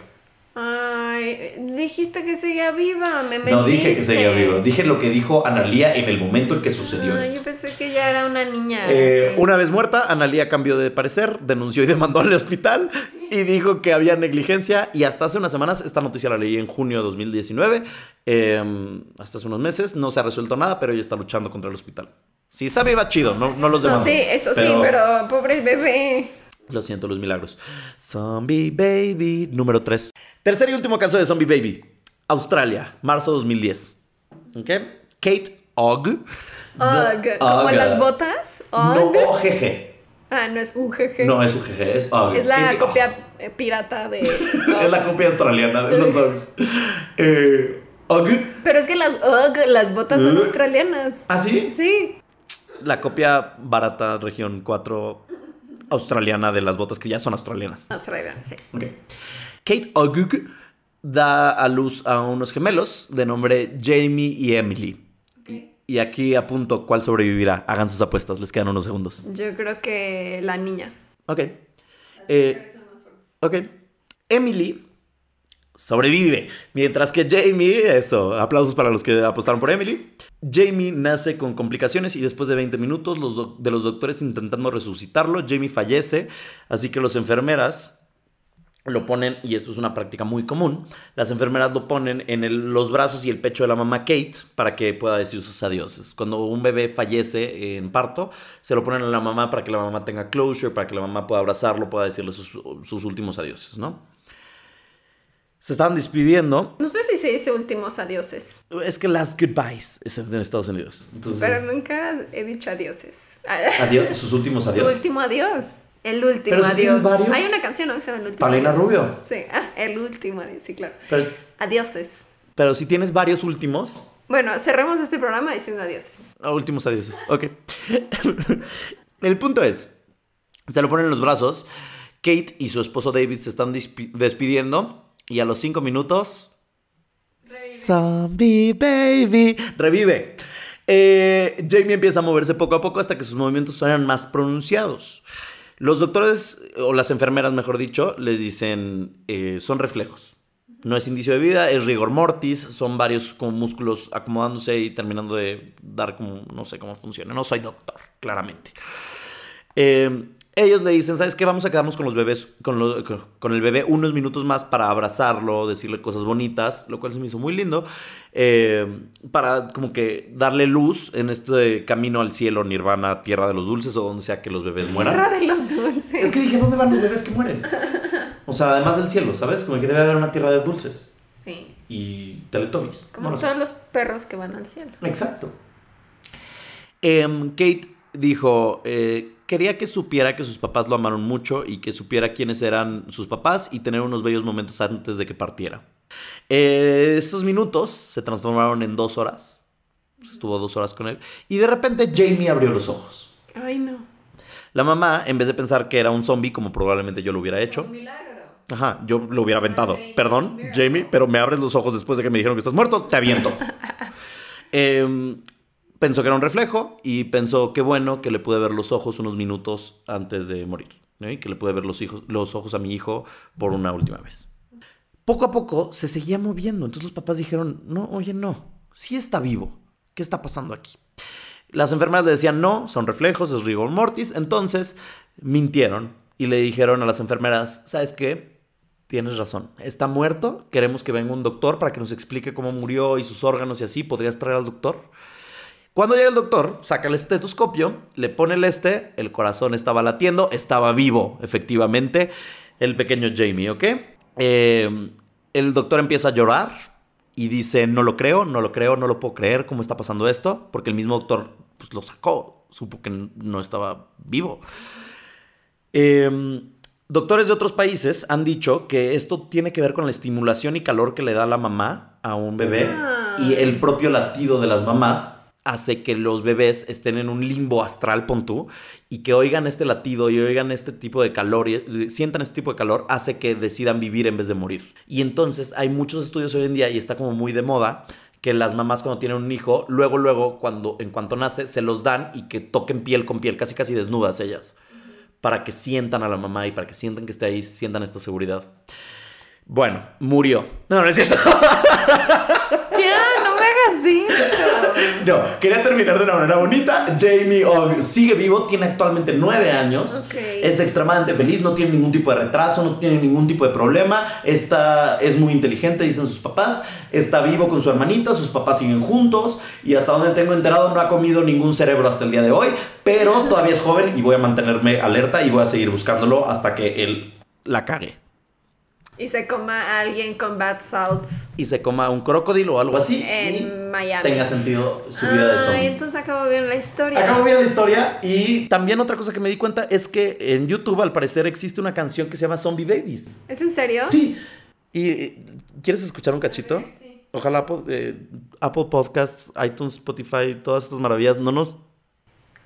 Ay, dijiste que seguía viva, me No dije que mentiste. seguía vivo, dije lo que dijo Analia en el momento en que sucedió Ay, esto. yo pensé que ya era una niña. Eh, sí. Una vez muerta, Analia cambió de parecer, denunció y demandó al hospital y dijo que había negligencia. Y hasta hace unas semanas, esta noticia la leí en junio de 2019, eh, hasta hace unos meses, no se ha resuelto nada, pero ella está luchando contra el hospital. Si está viva, chido, no, no los No, demás. sí, eso sí, pero pobre bebé. Lo siento, los milagros. Zombie Baby, número 3. Tercer y último caso de Zombie Baby. Australia, marzo 2010. ¿Ok? Kate Ogg. Ugg, como las botas. No, Ugg. OGG. Ah, no es UGG. No es UGG, es Ogg. es la Kate Ogg. copia eh, pirata de. Es la copia australiana de los Uggs. Eh, Ugg. Pero es que las Ugg, las botas son Ugg. australianas. ¿Ah, sí? Sí. La copia barata, región 4 australiana de las botas que ya son australianas. Australianas, sí. Ok. Kate Ogg da a luz a unos gemelos de nombre Jamie y Emily. Y aquí apunto cuál sobrevivirá. Hagan sus apuestas, les quedan unos segundos. Yo creo que la niña. Ok. Eh, ok. Emily sobrevive. Mientras que Jamie, eso, aplausos para los que apostaron por Emily. Jamie nace con complicaciones y después de 20 minutos los de los doctores intentando resucitarlo, Jamie fallece. Así que los enfermeras lo ponen, y esto es una práctica muy común, las enfermeras lo ponen en los brazos y el pecho de la mamá Kate para que pueda decir sus adioses. Cuando un bebé fallece en parto, se lo ponen a la mamá para que la mamá tenga closure, para que la mamá pueda abrazarlo, pueda decirle sus, sus últimos adioses, ¿no? Se estaban despidiendo. No sé si se dice últimos adioses. Es que last goodbyes es en Estados Unidos. Entonces, Pero nunca he dicho adioses. adiós, sus últimos Su adiós. último adiós. El último Pero si adiós. varios. Hay una canción ¿no? que se llama El último Paulina adiós. Rubio. Sí, ah, el último adiós, sí, claro. Pero, Adioses. pero si tienes varios últimos, Bueno, cerremos este programa diciendo adioses. A últimos adioses. Ok. El punto es, se lo ponen en los brazos. Kate y su esposo David se están despidiendo y a los cinco minutos... Zombie baby. Revive. Eh, Jamie empieza a moverse poco a poco hasta que sus movimientos suenan más pronunciados. Los doctores, o las enfermeras mejor dicho, les dicen, eh, son reflejos. No es indicio de vida, es rigor mortis, son varios como músculos acomodándose y terminando de dar como, no sé cómo funciona, no soy doctor, claramente. Eh, ellos le dicen, ¿sabes qué? Vamos a quedarnos con los bebés, con, lo- con- el bebé unos minutos más para abrazarlo, decirle cosas bonitas, lo cual se me hizo muy lindo, eh, para como que darle luz en este camino al cielo, nirvana, tierra de los dulces o donde sea que los bebés mueran. Tierra de los dulces. Es que dije, ¿dónde van los bebés que mueren? O sea, además del cielo, ¿sabes? Como que debe haber una tierra de dulces Sí. y teletubbies. Como No lo sé. todos los perros que van al cielo. Exacto. Em, Kate dijo, eh, quería que supiera que sus papás lo amaron mucho y que supiera quiénes eran sus papás y tener unos bellos momentos antes de que partiera. Eh, estos minutos se transformaron en dos horas. Estuvo dos horas con él. Y de repente Jamie abrió los ojos. Ay, no. La mamá, en vez de pensar que era un zombie, como probablemente yo lo hubiera hecho, milagro. ajá, yo lo hubiera aventado. Jamie, Perdón. Jamie, pero me abres los ojos después de que me dijeron que estás muerto, te aviento. Em, pensó que era un reflejo y pensó que bueno que le pude ver los ojos unos minutos antes de morir. ¿no? Y que le pude ver los, los ojos a mi hijo por una última vez. Poco a poco se seguía moviendo. Entonces los papás dijeron, no, oye, no, sí está vivo. ¿Qué está pasando aquí? Las enfermeras le decían, no, son reflejos, es rigor mortis. Entonces mintieron y le dijeron a las enfermeras, ¿sabes qué? Tienes razón. Está muerto. Queremos que venga un doctor para que nos explique cómo murió y sus órganos y así. ¿Podrías traer al doctor? Cuando llega el doctor, saca el estetoscopio, le pone el este, el corazón estaba latiendo, estaba vivo, efectivamente, el pequeño Jamie, ¿ok? Eh, el doctor empieza a llorar y dice, no lo creo, no lo creo, no lo puedo creer, ¿cómo está pasando esto? Porque el mismo doctor pues, lo sacó, supo que no estaba vivo. Eh, doctores de otros países han dicho que esto tiene que ver con la estimulación y calor que le da la mamá a un bebé Ah. y el propio latido de las mamás hace que los bebés estén en un limbo astral, pon tú, y que oigan este latido y oigan este tipo de calor y eh, sientan este tipo de calor, hace que decidan vivir en vez de morir. Y entonces hay muchos estudios hoy en día y está como muy de moda que las mamás cuando tienen un hijo, luego, luego, cuando, en cuanto nace, se los dan y que toquen piel con piel, casi casi desnudas ellas para que sientan a la mamá y para que sientan que esté ahí, sientan esta seguridad. Bueno, murió. No, no es cierto. Ya, no me hagas esto. No, quería terminar de una manera bonita. Jamie Ogg sigue vivo, tiene actualmente nueve años. Es extremadamente feliz, no tiene ningún tipo de retraso, no tiene ningún tipo de problema. Está, es muy inteligente, dicen sus papás. Está vivo con su hermanita, sus papás siguen juntos. Y hasta donde tengo enterado, no ha comido ningún cerebro hasta el día de hoy. Pero todavía es joven y voy a mantenerme alerta y voy a seguir buscándolo hasta que él la cague. Y se coma a alguien con bad salts y se coma un crocodilo o algo así en y Miami. tenga sentido su vida de Ay, zombie. entonces acabó bien la historia. Acabo bien la historia y también otra cosa que me di cuenta es que en YouTube al parecer existe una canción que se llama Zombie Babies. ¿Es en serio? Sí. ¿Y eh, quieres escuchar un cachito? Sí. Ojalá Apple, eh, Apple Podcasts, iTunes, Spotify, todas estas maravillas no nos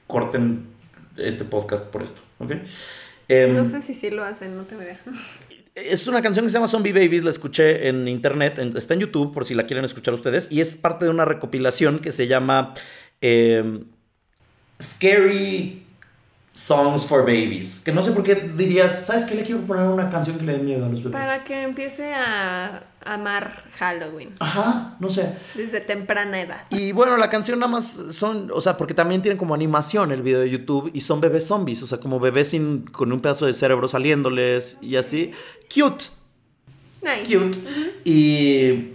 corten este podcast por esto, ¿ok? Em, No sé si sí lo hacen, no tengo idea. Es una canción que se llama Zombie Babies, la escuché en internet, en- está en YouTube por si la quieren escuchar ustedes, y es parte de una recopilación que se llama eh, Scary Songs for Babies. Que no sé por qué dirías, ¿sabes qué? Le quiero poner una canción que le dé miedo a los bebés. Para que empiece a amar Halloween Ajá, no sé. desde temprana edad. Y bueno, la canción nada más son, o sea, porque también tienen como animación el video de YouTube y son bebés zombies, o sea, como bebés sin, con un pedazo de cerebro saliéndoles y así. Cute. Nice. cute. Y.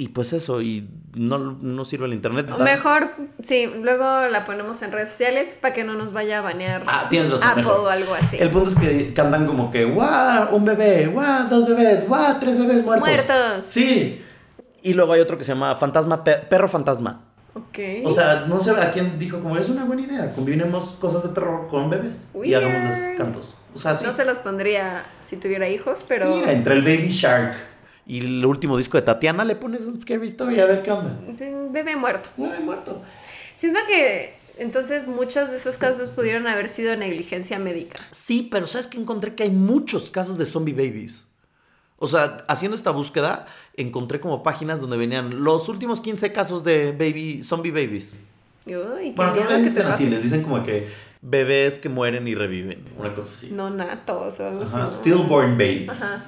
Y pues eso, y no, no sirve el internet. O Mejor, sí, luego la ponemos en redes sociales para que no nos vaya a banear Ah, tienes razón, Apple mejor. o algo así. El punto es que cantan como que, ¡guau! Un bebé, ¡guau! Dos bebés, ¡guau! Tres bebés muertos. Muertos. Sí. Y luego hay otro que se llama Fantasma, Pe- Perro Fantasma. Ok. O sea, no sé a quién dijo como es una buena idea. Combinemos cosas de terror con bebés y Weird. hagámosles cantos. O sea, sí. No se los pondría si tuviera hijos, pero Mira, entre el Baby Shark y el último disco de Tatiana le pones un scary story a ver qué onda. un bebé muerto. Un bebé muerto. Siento que entonces muchos de esos casos pudieron haber sido negligencia médica. Sí, pero ¿sabes que encontré que hay muchos casos de zombie babies? O sea, haciendo esta búsqueda, encontré como páginas donde venían los últimos 15 casos de baby, zombie babies. Uy, qué Bueno, no les dicen así, les dicen como que bebés que mueren y reviven, una cosa así. No natos Ajá, stillborn babies. Ajá.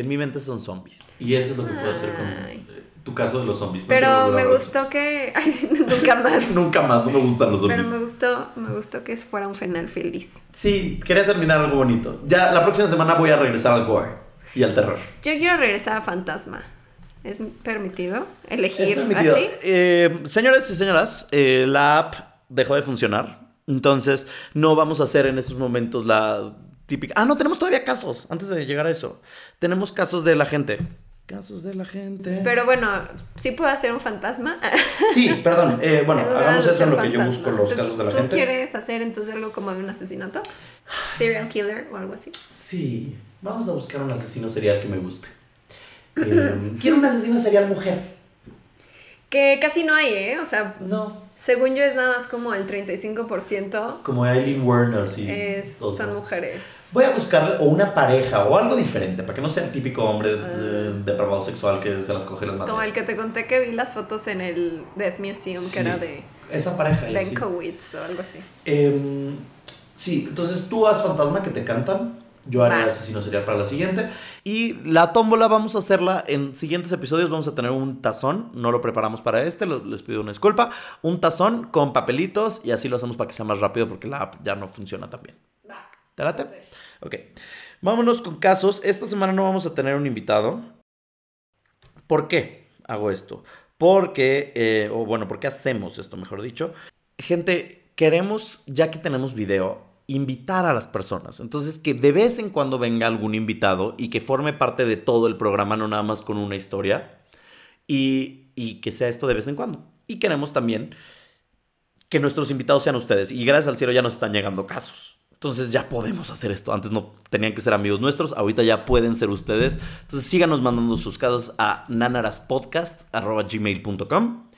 En mi mente son zombies. Y eso es lo que puedo hacer con eh, tu caso de los zombies. Pero me gustó que. Ay, nunca más. Nunca más, no me gustan los Pero zombies. me gustó, me gustó que fuera un final feliz. Sí, quería terminar algo bonito. Ya la próxima semana voy a regresar al gore y al terror. Yo quiero regresar a Fantasma. ¿Es permitido Es elegir permitido. así? Eh, señores y señoras, eh, la app dejó de funcionar. Entonces, no vamos a hacer en estos momentos la típica. Ah, no, tenemos todavía casos. Antes de llegar a eso, tenemos casos de la gente. Casos de la gente. Pero bueno, sí puedo hacer un fantasma. Sí, perdón. eh, bueno, hagamos eso en lo que yo busco los ¿Tú- casos de la ¿Tú gente. quieres hacer entonces algo como de un asesinato? Serial killer o algo así. Sí, vamos a buscar un asesino serial que me guste. Eh, quiero un asesino serial mujer. Que casi no hay, ¿eh? O sea, No. Según yo es nada más como el 35% Como Eileen Werner, sí. es, son más. mujeres. Voy a buscar o una pareja o algo diferente, para que no sea el típico hombre de- depravado sexual que se las coge las manos. Como el que te conté que vi las fotos en el Death Museum, Sí. que era de Esa pareja. ahí, sí. O algo así. Em, sí, entonces tú haz fantasma que te cantan. Yo haré Va. asesino serial para la siguiente. Y la tómbola vamos a hacerla en siguientes episodios. Vamos a tener un tazón. No lo preparamos para este, lo- les pido una disculpa. Un tazón con papelitos y así lo hacemos para que sea más rápido porque la app ya no funciona tan bien. ¿Te late? Ok. Vámonos con casos. Esta semana no vamos a tener un invitado. ¿Por qué hago esto? Porque, eh, o bueno, ¿por qué hacemos esto, mejor dicho? Gente, queremos, ya que tenemos video, invitar a las personas. Entonces, que de vez en cuando venga algún invitado y que forme parte de todo el programa, no nada más con una historia. Y, y que sea esto de vez en cuando. Y queremos también que nuestros invitados sean ustedes. Y gracias al cielo ya nos están llegando casos. Entonces ya podemos hacer esto. Antes no tenían que ser amigos nuestros, ahorita ya pueden ser ustedes. Entonces síganos mandando sus casos a nanaraspodcast.gmail.com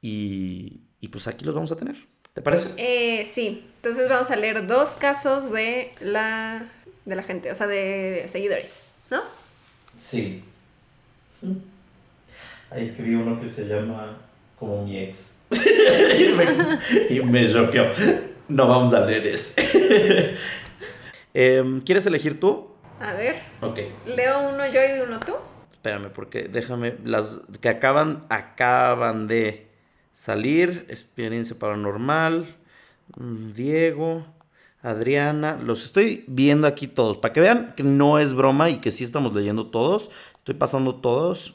y, y pues aquí los vamos a tener. ¿Te parece? Eh, sí, entonces vamos a leer dos casos de la, de la gente, o sea, de seguidores, ¿no? Sí. Ahí escribí uno que se llama como mi ex. y, me, y me choqueó. No vamos a leer ese. Em, ¿Quieres elegir tú? A ver, Ok. leo uno yo y uno tú. Espérame, porque déjame. Las que acaban, acaban de salir. Experiencia paranormal. mm, Diego. Adriana. Los estoy viendo aquí todos. Para que vean que no es broma y que sí estamos leyendo todos. Estoy pasando todos.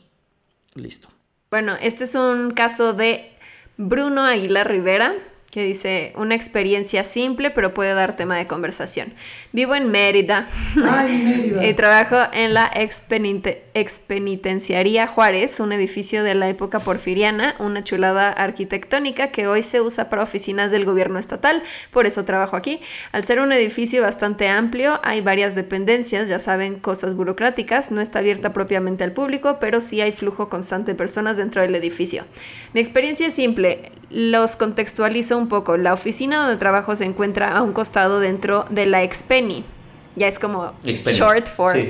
Listo. Bueno, este es un caso de Bruno Aguilar Rivera, que dice, una experiencia simple, pero puede dar tema de conversación. Vivo en Mérida. ¡Ay, Mérida! Y trabajo en la expenite- expenitenciaría Juárez, un edificio de la época porfiriana, una chulada arquitectónica que hoy se usa para oficinas del gobierno estatal, por eso trabajo aquí. Al ser un edificio bastante amplio, hay varias dependencias, ya saben, cosas burocráticas, no está abierta propiamente al público, pero sí hay flujo constante de personas dentro del edificio. Mi experiencia es simple, los contextualizo un poco. La oficina donde trabajo se encuentra a un costado dentro de la Expeni. Ya es como Expenny. short for. Sí.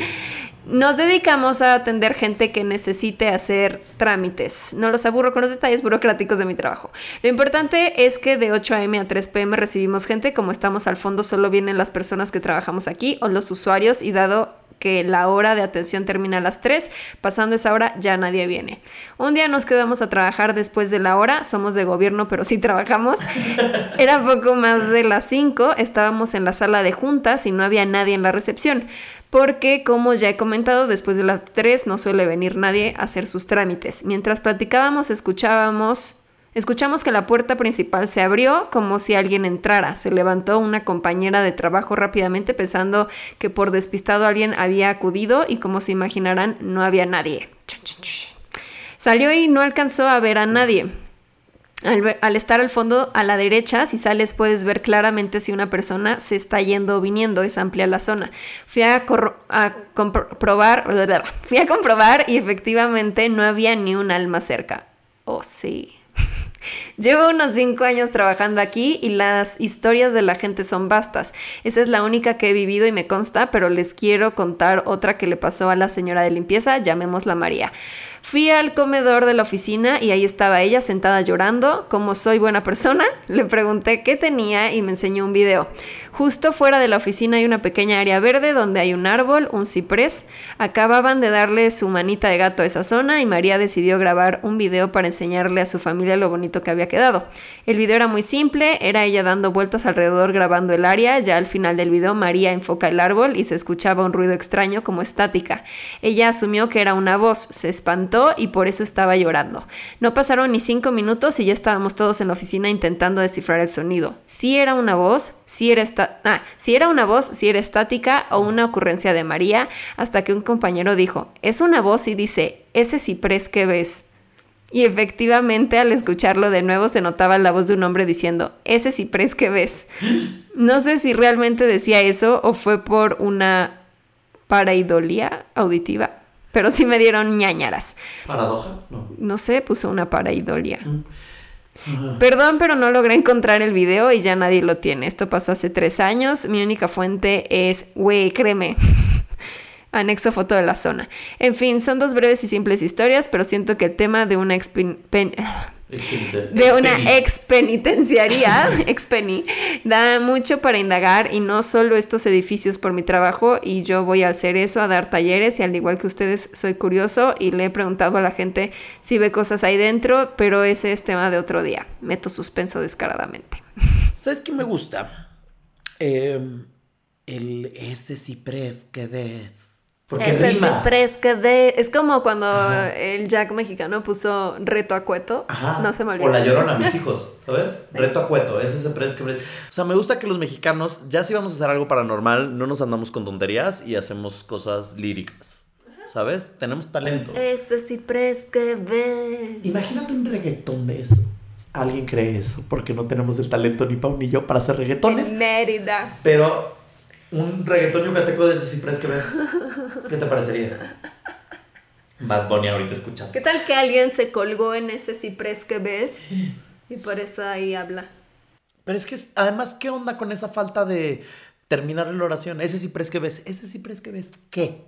Nos dedicamos a atender gente que necesite hacer trámites. No los aburro con los detalles burocráticos de mi trabajo. Lo importante es que de 8 a.m. a 3 p.m. recibimos gente. Como estamos al fondo, solo vienen las personas que trabajamos aquí o los usuarios y dado que la hora de atención termina a las 3, pasando esa hora ya nadie viene. Un día nos quedamos a trabajar después de la hora, somos de gobierno pero sí trabajamos. Era poco más de las 5, estábamos en la sala de juntas y no había nadie en la recepción porque como ya he comentado, después de las 3 no suele venir nadie a hacer sus trámites. Mientras platicábamos, escuchábamos, escuchamos que la puerta principal se abrió como si alguien entrara. Se levantó una compañera de trabajo rápidamente pensando que por despistado alguien había acudido y como se imaginarán no había nadie. Salió y no alcanzó a ver a nadie. Al, estar al fondo a la derecha, si sales puedes ver claramente si una persona se está yendo o viniendo, es amplia la zona. Fui a, a comprobar, fui a comprobar y efectivamente no había ni un alma cerca. Oh, sí. Llevo unos 5 años trabajando aquí y las historias de la gente son vastas. Esa es la única que he vivido y me consta, pero les quiero contar otra que le pasó a la señora de limpieza, llamémosla María. Fui al comedor de la oficina y ahí estaba ella sentada llorando. Como soy buena persona, le pregunté qué tenía y me enseñó un video. Justo fuera de la oficina hay una pequeña área verde donde hay un árbol, un ciprés. Acababan de darle su manita de gato a esa zona y María decidió grabar un video para enseñarle a su familia lo bonito que había quedado. El video era muy simple, era ella dando vueltas alrededor grabando el área. Ya al final del video María enfoca el árbol y se escuchaba un ruido extraño como estática. Ella asumió que era una voz, se espantó y por eso estaba llorando. No pasaron ni cinco minutos y ya estábamos todos en la oficina intentando descifrar el sonido. Si era una voz, si era ah, si era una voz, si era estática o una ocurrencia de María, hasta que un compañero dijo, es una voz y dice, ese ciprés que ves. Y efectivamente al escucharlo de nuevo se notaba la voz de un hombre diciendo, ese ciprés que ves. No sé si realmente decía eso o fue por una paraidolía auditiva, pero sí me dieron ñañaras. ¿Paradoja? No. No sé, puso una paraidolia. Perdón, pero no logré encontrar el video y ya nadie lo tiene. Esto pasó hace tres años. Mi única fuente es, güey, créeme. Anexo foto de la zona. En fin, son dos breves y simples historias, pero siento que el tema de una de una ex penitenciaría, ex penny, da mucho para indagar y no solo estos edificios por mi trabajo y yo voy a hacer eso, a dar talleres y al igual que ustedes soy curioso y le he preguntado a la gente si ve cosas ahí dentro, pero ese es tema de otro día. Meto suspenso descaradamente. ¿Sabes qué me gusta? Eh, el ese ciprés que ves. Porque Ese rima. ciprés que de- Es como cuando el Jack mexicano puso reto a cueto. Ajá. No se me olvida. O la llorona a mis hijos, ¿sabes? Reto a cueto, ese es el que O sea, me gusta que los mexicanos, ya si vamos a hacer algo paranormal, no nos andamos con tonterías y hacemos cosas líricas. ¿Sabes? Tenemos talento. Ese ciprés que ve. Imagínate un reggaetón de eso. Alguien cree eso, porque no tenemos el talento ni Pau ni yo para hacer reggaetones. Mérida. Pero un reggaetón yucateco de ese ciprés que ves, ¿qué te parecería? Bad Bunny ahorita escuchando. ¿Qué tal que alguien se colgó en ese ciprés que ves? Y por eso ahí habla. Pero es que, además, ¿qué onda con esa falta de terminar la oración? Ese ciprés que ves, ese ciprés que ves, ¿qué?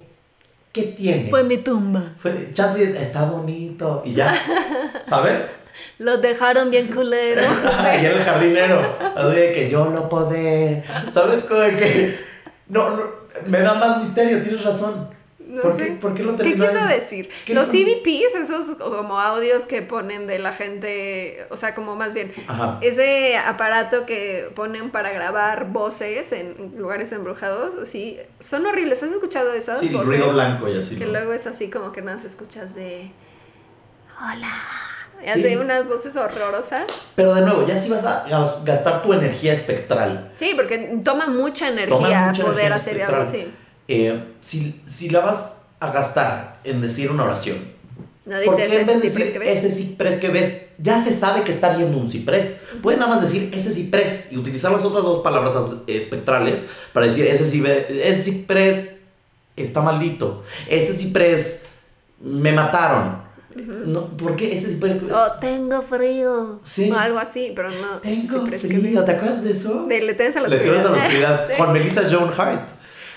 ¿Qué tiene? Fue mi tumba. Fue, chance, está bonito y ya, ¿sabes? Lo dejaron bien culero. y el jardinero, así de que yo lo podé, ¿sabes? Como de que, no, no, me da más misterio, tienes razón. No ¿Por, sé. qué, ¿Por qué lo ¿Qué terminaron? quiso decir? ¿Qué Los no? CVPs, esos como audios que ponen de la gente, o sea, como más bien, Ajá. ese aparato que ponen para grabar voces en lugares embrujados, sí, son horribles. ¿Has escuchado esas Sí, voces? ruido blanco y así. Que ¿no? luego es así como que nada más escuchas de... Hola. Y Sí. hace unas voces horrorosas. Pero de nuevo, ya si vas a gas- gastar tu energía espectral Sí, porque toma mucha Toma energía mucha poder energía hacer algo así. eh, si, si la vas a gastar en decir una oración, No ¿por qué dices en ese vez de ciprés decir que ves. ese ciprés que ves, ya se sabe que está viendo un ciprés? Puedes nada más decir ese ciprés y utilizar las otras dos palabras as- espectrales para decir ese, ese ciprés está maldito, ese ciprés me mataron. No, ¿Por qué ese ciprés? Oh, tengo frío. Sí. O algo así, pero no. Tengo frío. ¿te acuerdas de eso? De Le temes a la Le temes a la oscuridad. Sí. Con Melissa Joan Hart.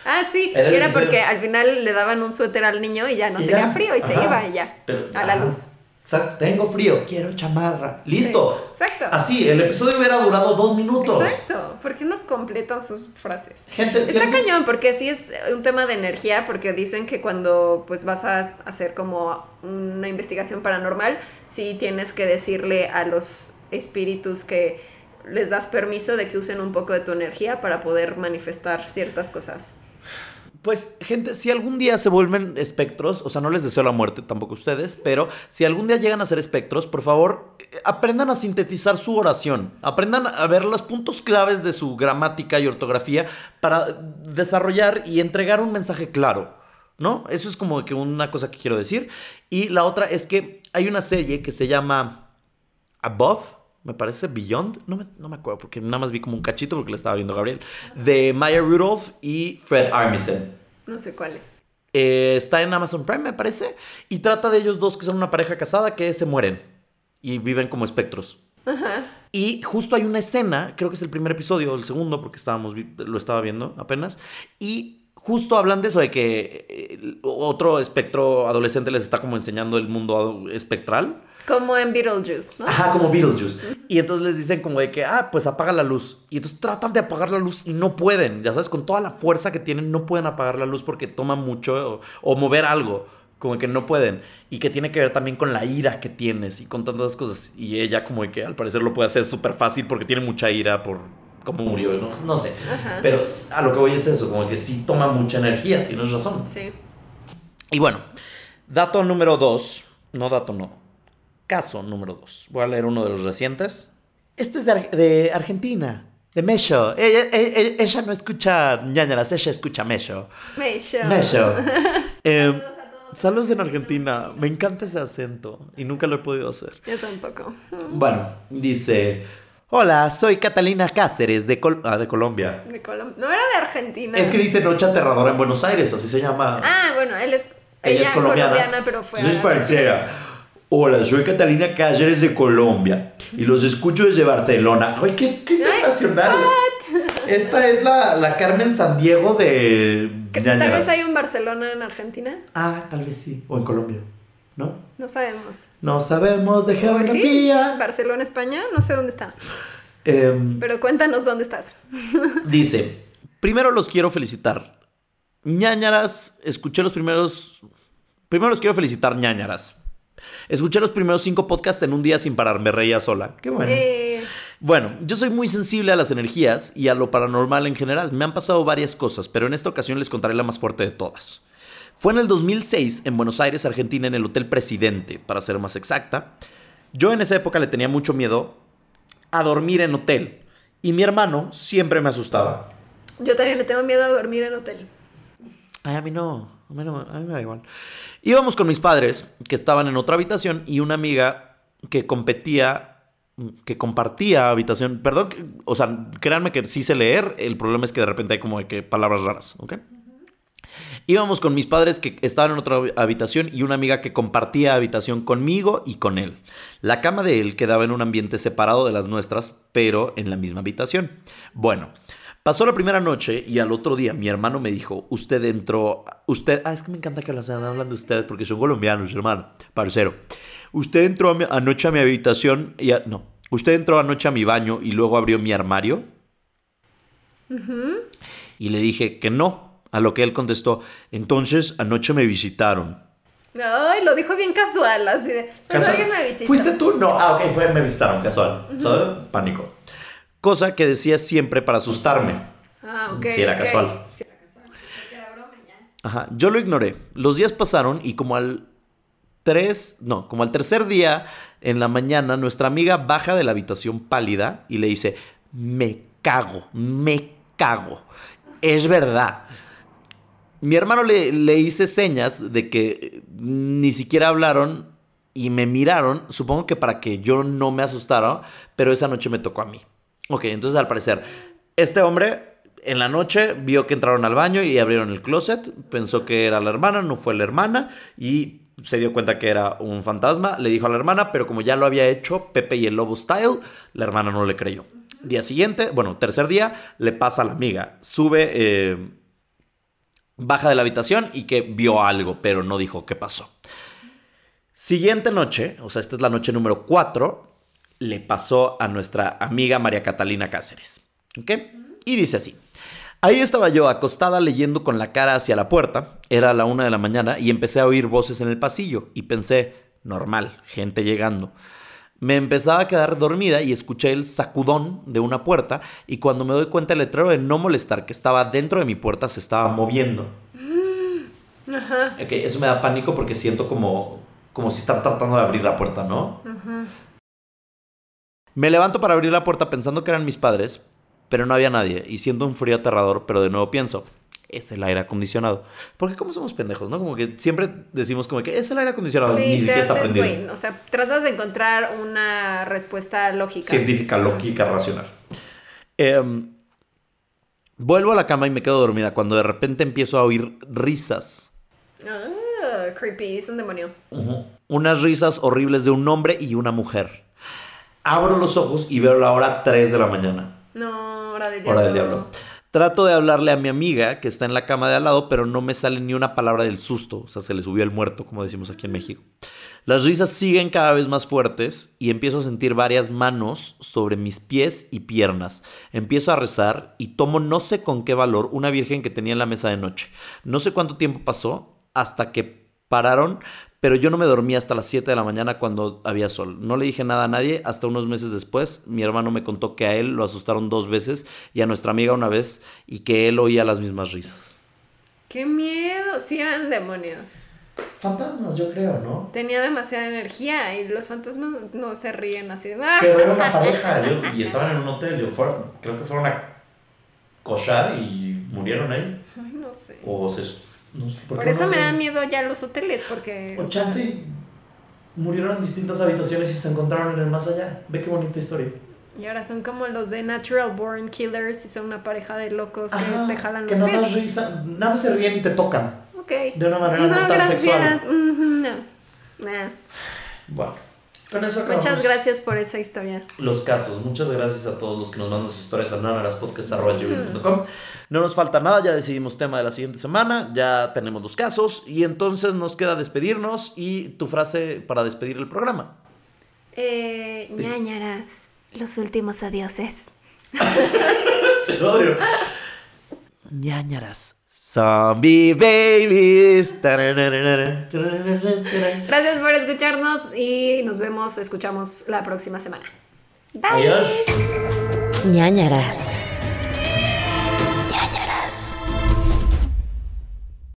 Ah, sí. Era y era porque al final le daban un suéter al niño y ya no Y tenía ya, frío y se iba y ya. Pero- a la luz. Exacto, tengo frío, quiero chamarra. Listo. Sí, exacto. Así, el episodio hubiera durado dos minutos. Exacto. ¿Por qué no completan sus frases? Gente, Está cañón porque sí es un tema de energía porque dicen que cuando pues vas a hacer como una investigación paranormal sí tienes que decirle a los espíritus que les das permiso de que usen un poco de tu energía para poder manifestar ciertas cosas. Pues, gente, si algún día se vuelven espectros, o sea, no les deseo la muerte tampoco a ustedes, pero si algún día llegan a ser espectros, por favor, eh, aprendan a sintetizar su oración. Aprendan a ver los puntos claves de su gramática y ortografía para desarrollar y entregar un mensaje claro. ¿No? Eso es como que una cosa que quiero decir. Y la otra es que hay una serie que se llama Above, me parece Beyond, no me, no me acuerdo porque nada más vi como un cachito porque la estaba viendo Gabriel, de Maya Rudolph y Fred Armisen. No sé cuál es. Eh, está en Amazon Prime, me parece, y trata de ellos dos que son una pareja casada que se mueren y viven como espectros. Y justo hay una escena, creo que es el primer episodio el segundo, porque estábamos, lo estaba viendo apenas, y justo hablan de eso, de que eh, otro espectro adolescente les está como enseñando el mundo espectral. Como en Beetlejuice, ¿no? Ajá, como Beetlejuice. Y entonces les dicen como de que, ah, pues apaga la luz. Y entonces tratan de apagar la luz y no pueden. Ya sabes, con toda la fuerza que tienen, no pueden apagar la luz porque toma mucho o, o mover algo. Como que no pueden. Y que tiene que ver también con la ira que tienes y con tantas cosas. Y ella como de que al parecer lo puede hacer súper fácil porque tiene mucha ira por cómo murió, ¿no? No sé. Ajá. Pero a lo que voy es eso, como que sí toma mucha energía, tienes razón. Sí. Y bueno, dato número dos. No dato, no. Caso número dos. Voy a leer uno de los recientes. Este es de, Ar- de Argentina, de Mello. Ella, ella- ella no escucha ñañaras, ella escucha Mello. Mello. Mello. Eh, saludos en Argentina. Me encanta ese acento y nunca lo he podido hacer. Yo tampoco. Bueno, dice... Hola, soy Catalina Cáceres de, Col- ah, de Colombia. De Colom- No era de Argentina. Es que dice Noche Aterradora en Buenos Aires, así se llama. Ah, bueno, él es. Ella, es colombiana. pero fue. A- parciera. Hola, soy Catalina Cáceres de Colombia y los escucho desde Barcelona. Ay, qué, qué internacional. Esta es la, la Carmen San Diego de... Tal vez hay un Barcelona en Argentina. Ah, tal vez sí. O en Colombia. ¿No? No sabemos. No sabemos de geografía. Barcelona, España. No sé dónde está. Em, Pero cuéntanos dónde estás. Dice, primero los quiero felicitar. ñañaras, escuché los primeros... Primero los quiero felicitar, ñañaras. Escuché los primeros cinco podcasts en un día sin parar, me reía sola. Qué bueno. Eh, Bueno, yo soy muy sensible a las energías y a lo paranormal en general. Me han pasado varias cosas, pero en esta ocasión les contaré la más fuerte de todas. Fue en el 2006 en Buenos Aires, Argentina, en el Hotel Presidente, para ser más exacta. Yo en esa época le tenía mucho miedo a dormir en hotel y mi hermano siempre me asustaba. yo también le tengo miedo a dormir en hotel. Ay, a mí no, a mí, no, a mí me da igual. Íbamos con mis padres, que estaban en otra habitación, y una amiga que competía, que compartía habitación. Perdón, o sea, créanme que sí sé leer, el problema es que de repente hay como que palabras raras, ¿ok? Íbamos con mis padres que estaban en otra habitación y una amiga que compartía habitación conmigo y con él. La cama de él quedaba en un ambiente separado de las nuestras, pero en la misma habitación. Bueno, pasó la primera noche y al otro día mi hermano me dijo, usted entró, usted, ah, es que me encanta que las hablan de ustedes porque son colombianos, hermano, parcero. Usted entró a mi- anoche a mi habitación y, a- no, usted entró anoche a mi baño y luego abrió mi armario. Y le dije que no, a lo que él contestó, entonces anoche me visitaron. Ay, lo dijo bien casual, así de. Casual. alguien me visita. ¿Fuiste tú? No, ah, ok, fue me visitaron, casual. ¿Sabes? Pánico. Cosa que decía siempre para asustarme. Ah, ok. Sí, era casual. Sí, era casual. Era broma ya. Ajá, yo lo ignoré. Los días pasaron y como al tres, no, como al tercer día en la mañana, nuestra amiga baja de la habitación pálida y le dice, me cago, me cago. Es verdad. Mi hermano le, le hice señas de que ni siquiera hablaron y me miraron, supongo que para que yo no me asustara, pero esa noche me tocó a mí. Ok, entonces al parecer, este hombre en la noche vio que entraron al baño y abrieron el closet, pensó que era la hermana, no fue la hermana y se dio cuenta que era un fantasma, le dijo a la hermana, pero como ya lo había hecho Pepe y el Lobo Style, la hermana no le creyó. Día siguiente, bueno, tercer día, le pasa a la amiga, sube... eh, baja de la habitación y que vio algo, pero no dijo qué pasó. Siguiente noche, o sea, esta es la noche número 4, le pasó a nuestra amiga María Catalina Cáceres. ¿Ok? Y dice así. Ahí estaba yo acostada leyendo con la cara hacia la puerta, era la una de la mañana y empecé a oír voces en el pasillo y pensé, normal, gente llegando. Me empezaba a quedar dormida y escuché el sacudón de una puerta y cuando me doy cuenta el letrero de no molestar que estaba dentro de mi puerta se estaba moviendo. Ajá. Ok, eso me da pánico porque siento como, como si están tratando de abrir la puerta, ¿no? Ajá. Me levanto para abrir la puerta pensando que eran mis padres, pero no había nadie y siento un frío aterrador, pero de nuevo pienso, es el aire acondicionado. Porque como somos pendejos, ¿no? Como que siempre decimos como que es el aire acondicionado, ni Sí, te siquiera está güey. O sea, tratas de encontrar una respuesta lógica. Científica, lógica, racional. Em, vuelvo a la cama y me quedo dormida cuando de repente empiezo a oír risas. Ah, creepy, es un demonio. Unas risas horribles de un hombre y una mujer. Abro los ojos y veo la hora 3 de la mañana. No, hora del diablo. Hora del diablo. Trato de hablarle a mi amiga que está en la cama de al lado, pero no me sale ni una palabra del susto. O sea, se le subió el muerto, como decimos aquí en México. Las risas siguen cada vez más fuertes y empiezo a sentir varias manos sobre mis pies y piernas. Empiezo a rezar y tomo no sé con qué valor una virgen que tenía en la mesa de noche. No sé cuánto tiempo pasó hasta que pararon, pero yo no me dormí hasta las 7 de la mañana cuando había sol. No le dije nada a nadie hasta unos meses después. Mi hermano me contó que a él lo asustaron dos veces y a nuestra amiga una vez y que él oía las mismas risas. Qué miedo. Sí eran demonios. Fantasmas, yo creo, ¿no? Tenía demasiada energía y los fantasmas no se ríen así. de. Pero era una pareja yo- y estaban en un hotel. yo, fueron- creo que fueron a cochar y murieron ahí. Ay, no sé. O se. No sé, Por qué eso no? me dan miedo ya los hoteles, porque... O o sea, chance murieron en distintas habitaciones y se encontraron en el más allá. Ve qué bonita historia. Y ahora son como los de Natural Born Killers y son una pareja de locos que Ajá, te jalan que los nada más pies. risa, nada más se ríen y te tocan. Ok. De una manera no, tan gracias. sexual. Ujú, no. Nah. Bueno, con eso acabamos. Muchas gracias por esa historia. Los casos. Muchas gracias a todos los que nos mandan sus historias a nanaraspodcast.com. No nos falta nada, ya decidimos tema de la siguiente semana, ya tenemos los casos y entonces nos queda despedirnos y tu frase para despedir el programa. Eh, ñañaras, los últimos adioses. Te lo odio. ñañaras. Zombie babies. gracias por escucharnos y nos vemos, escuchamos la próxima semana. Bye. Adiós. ñañaras.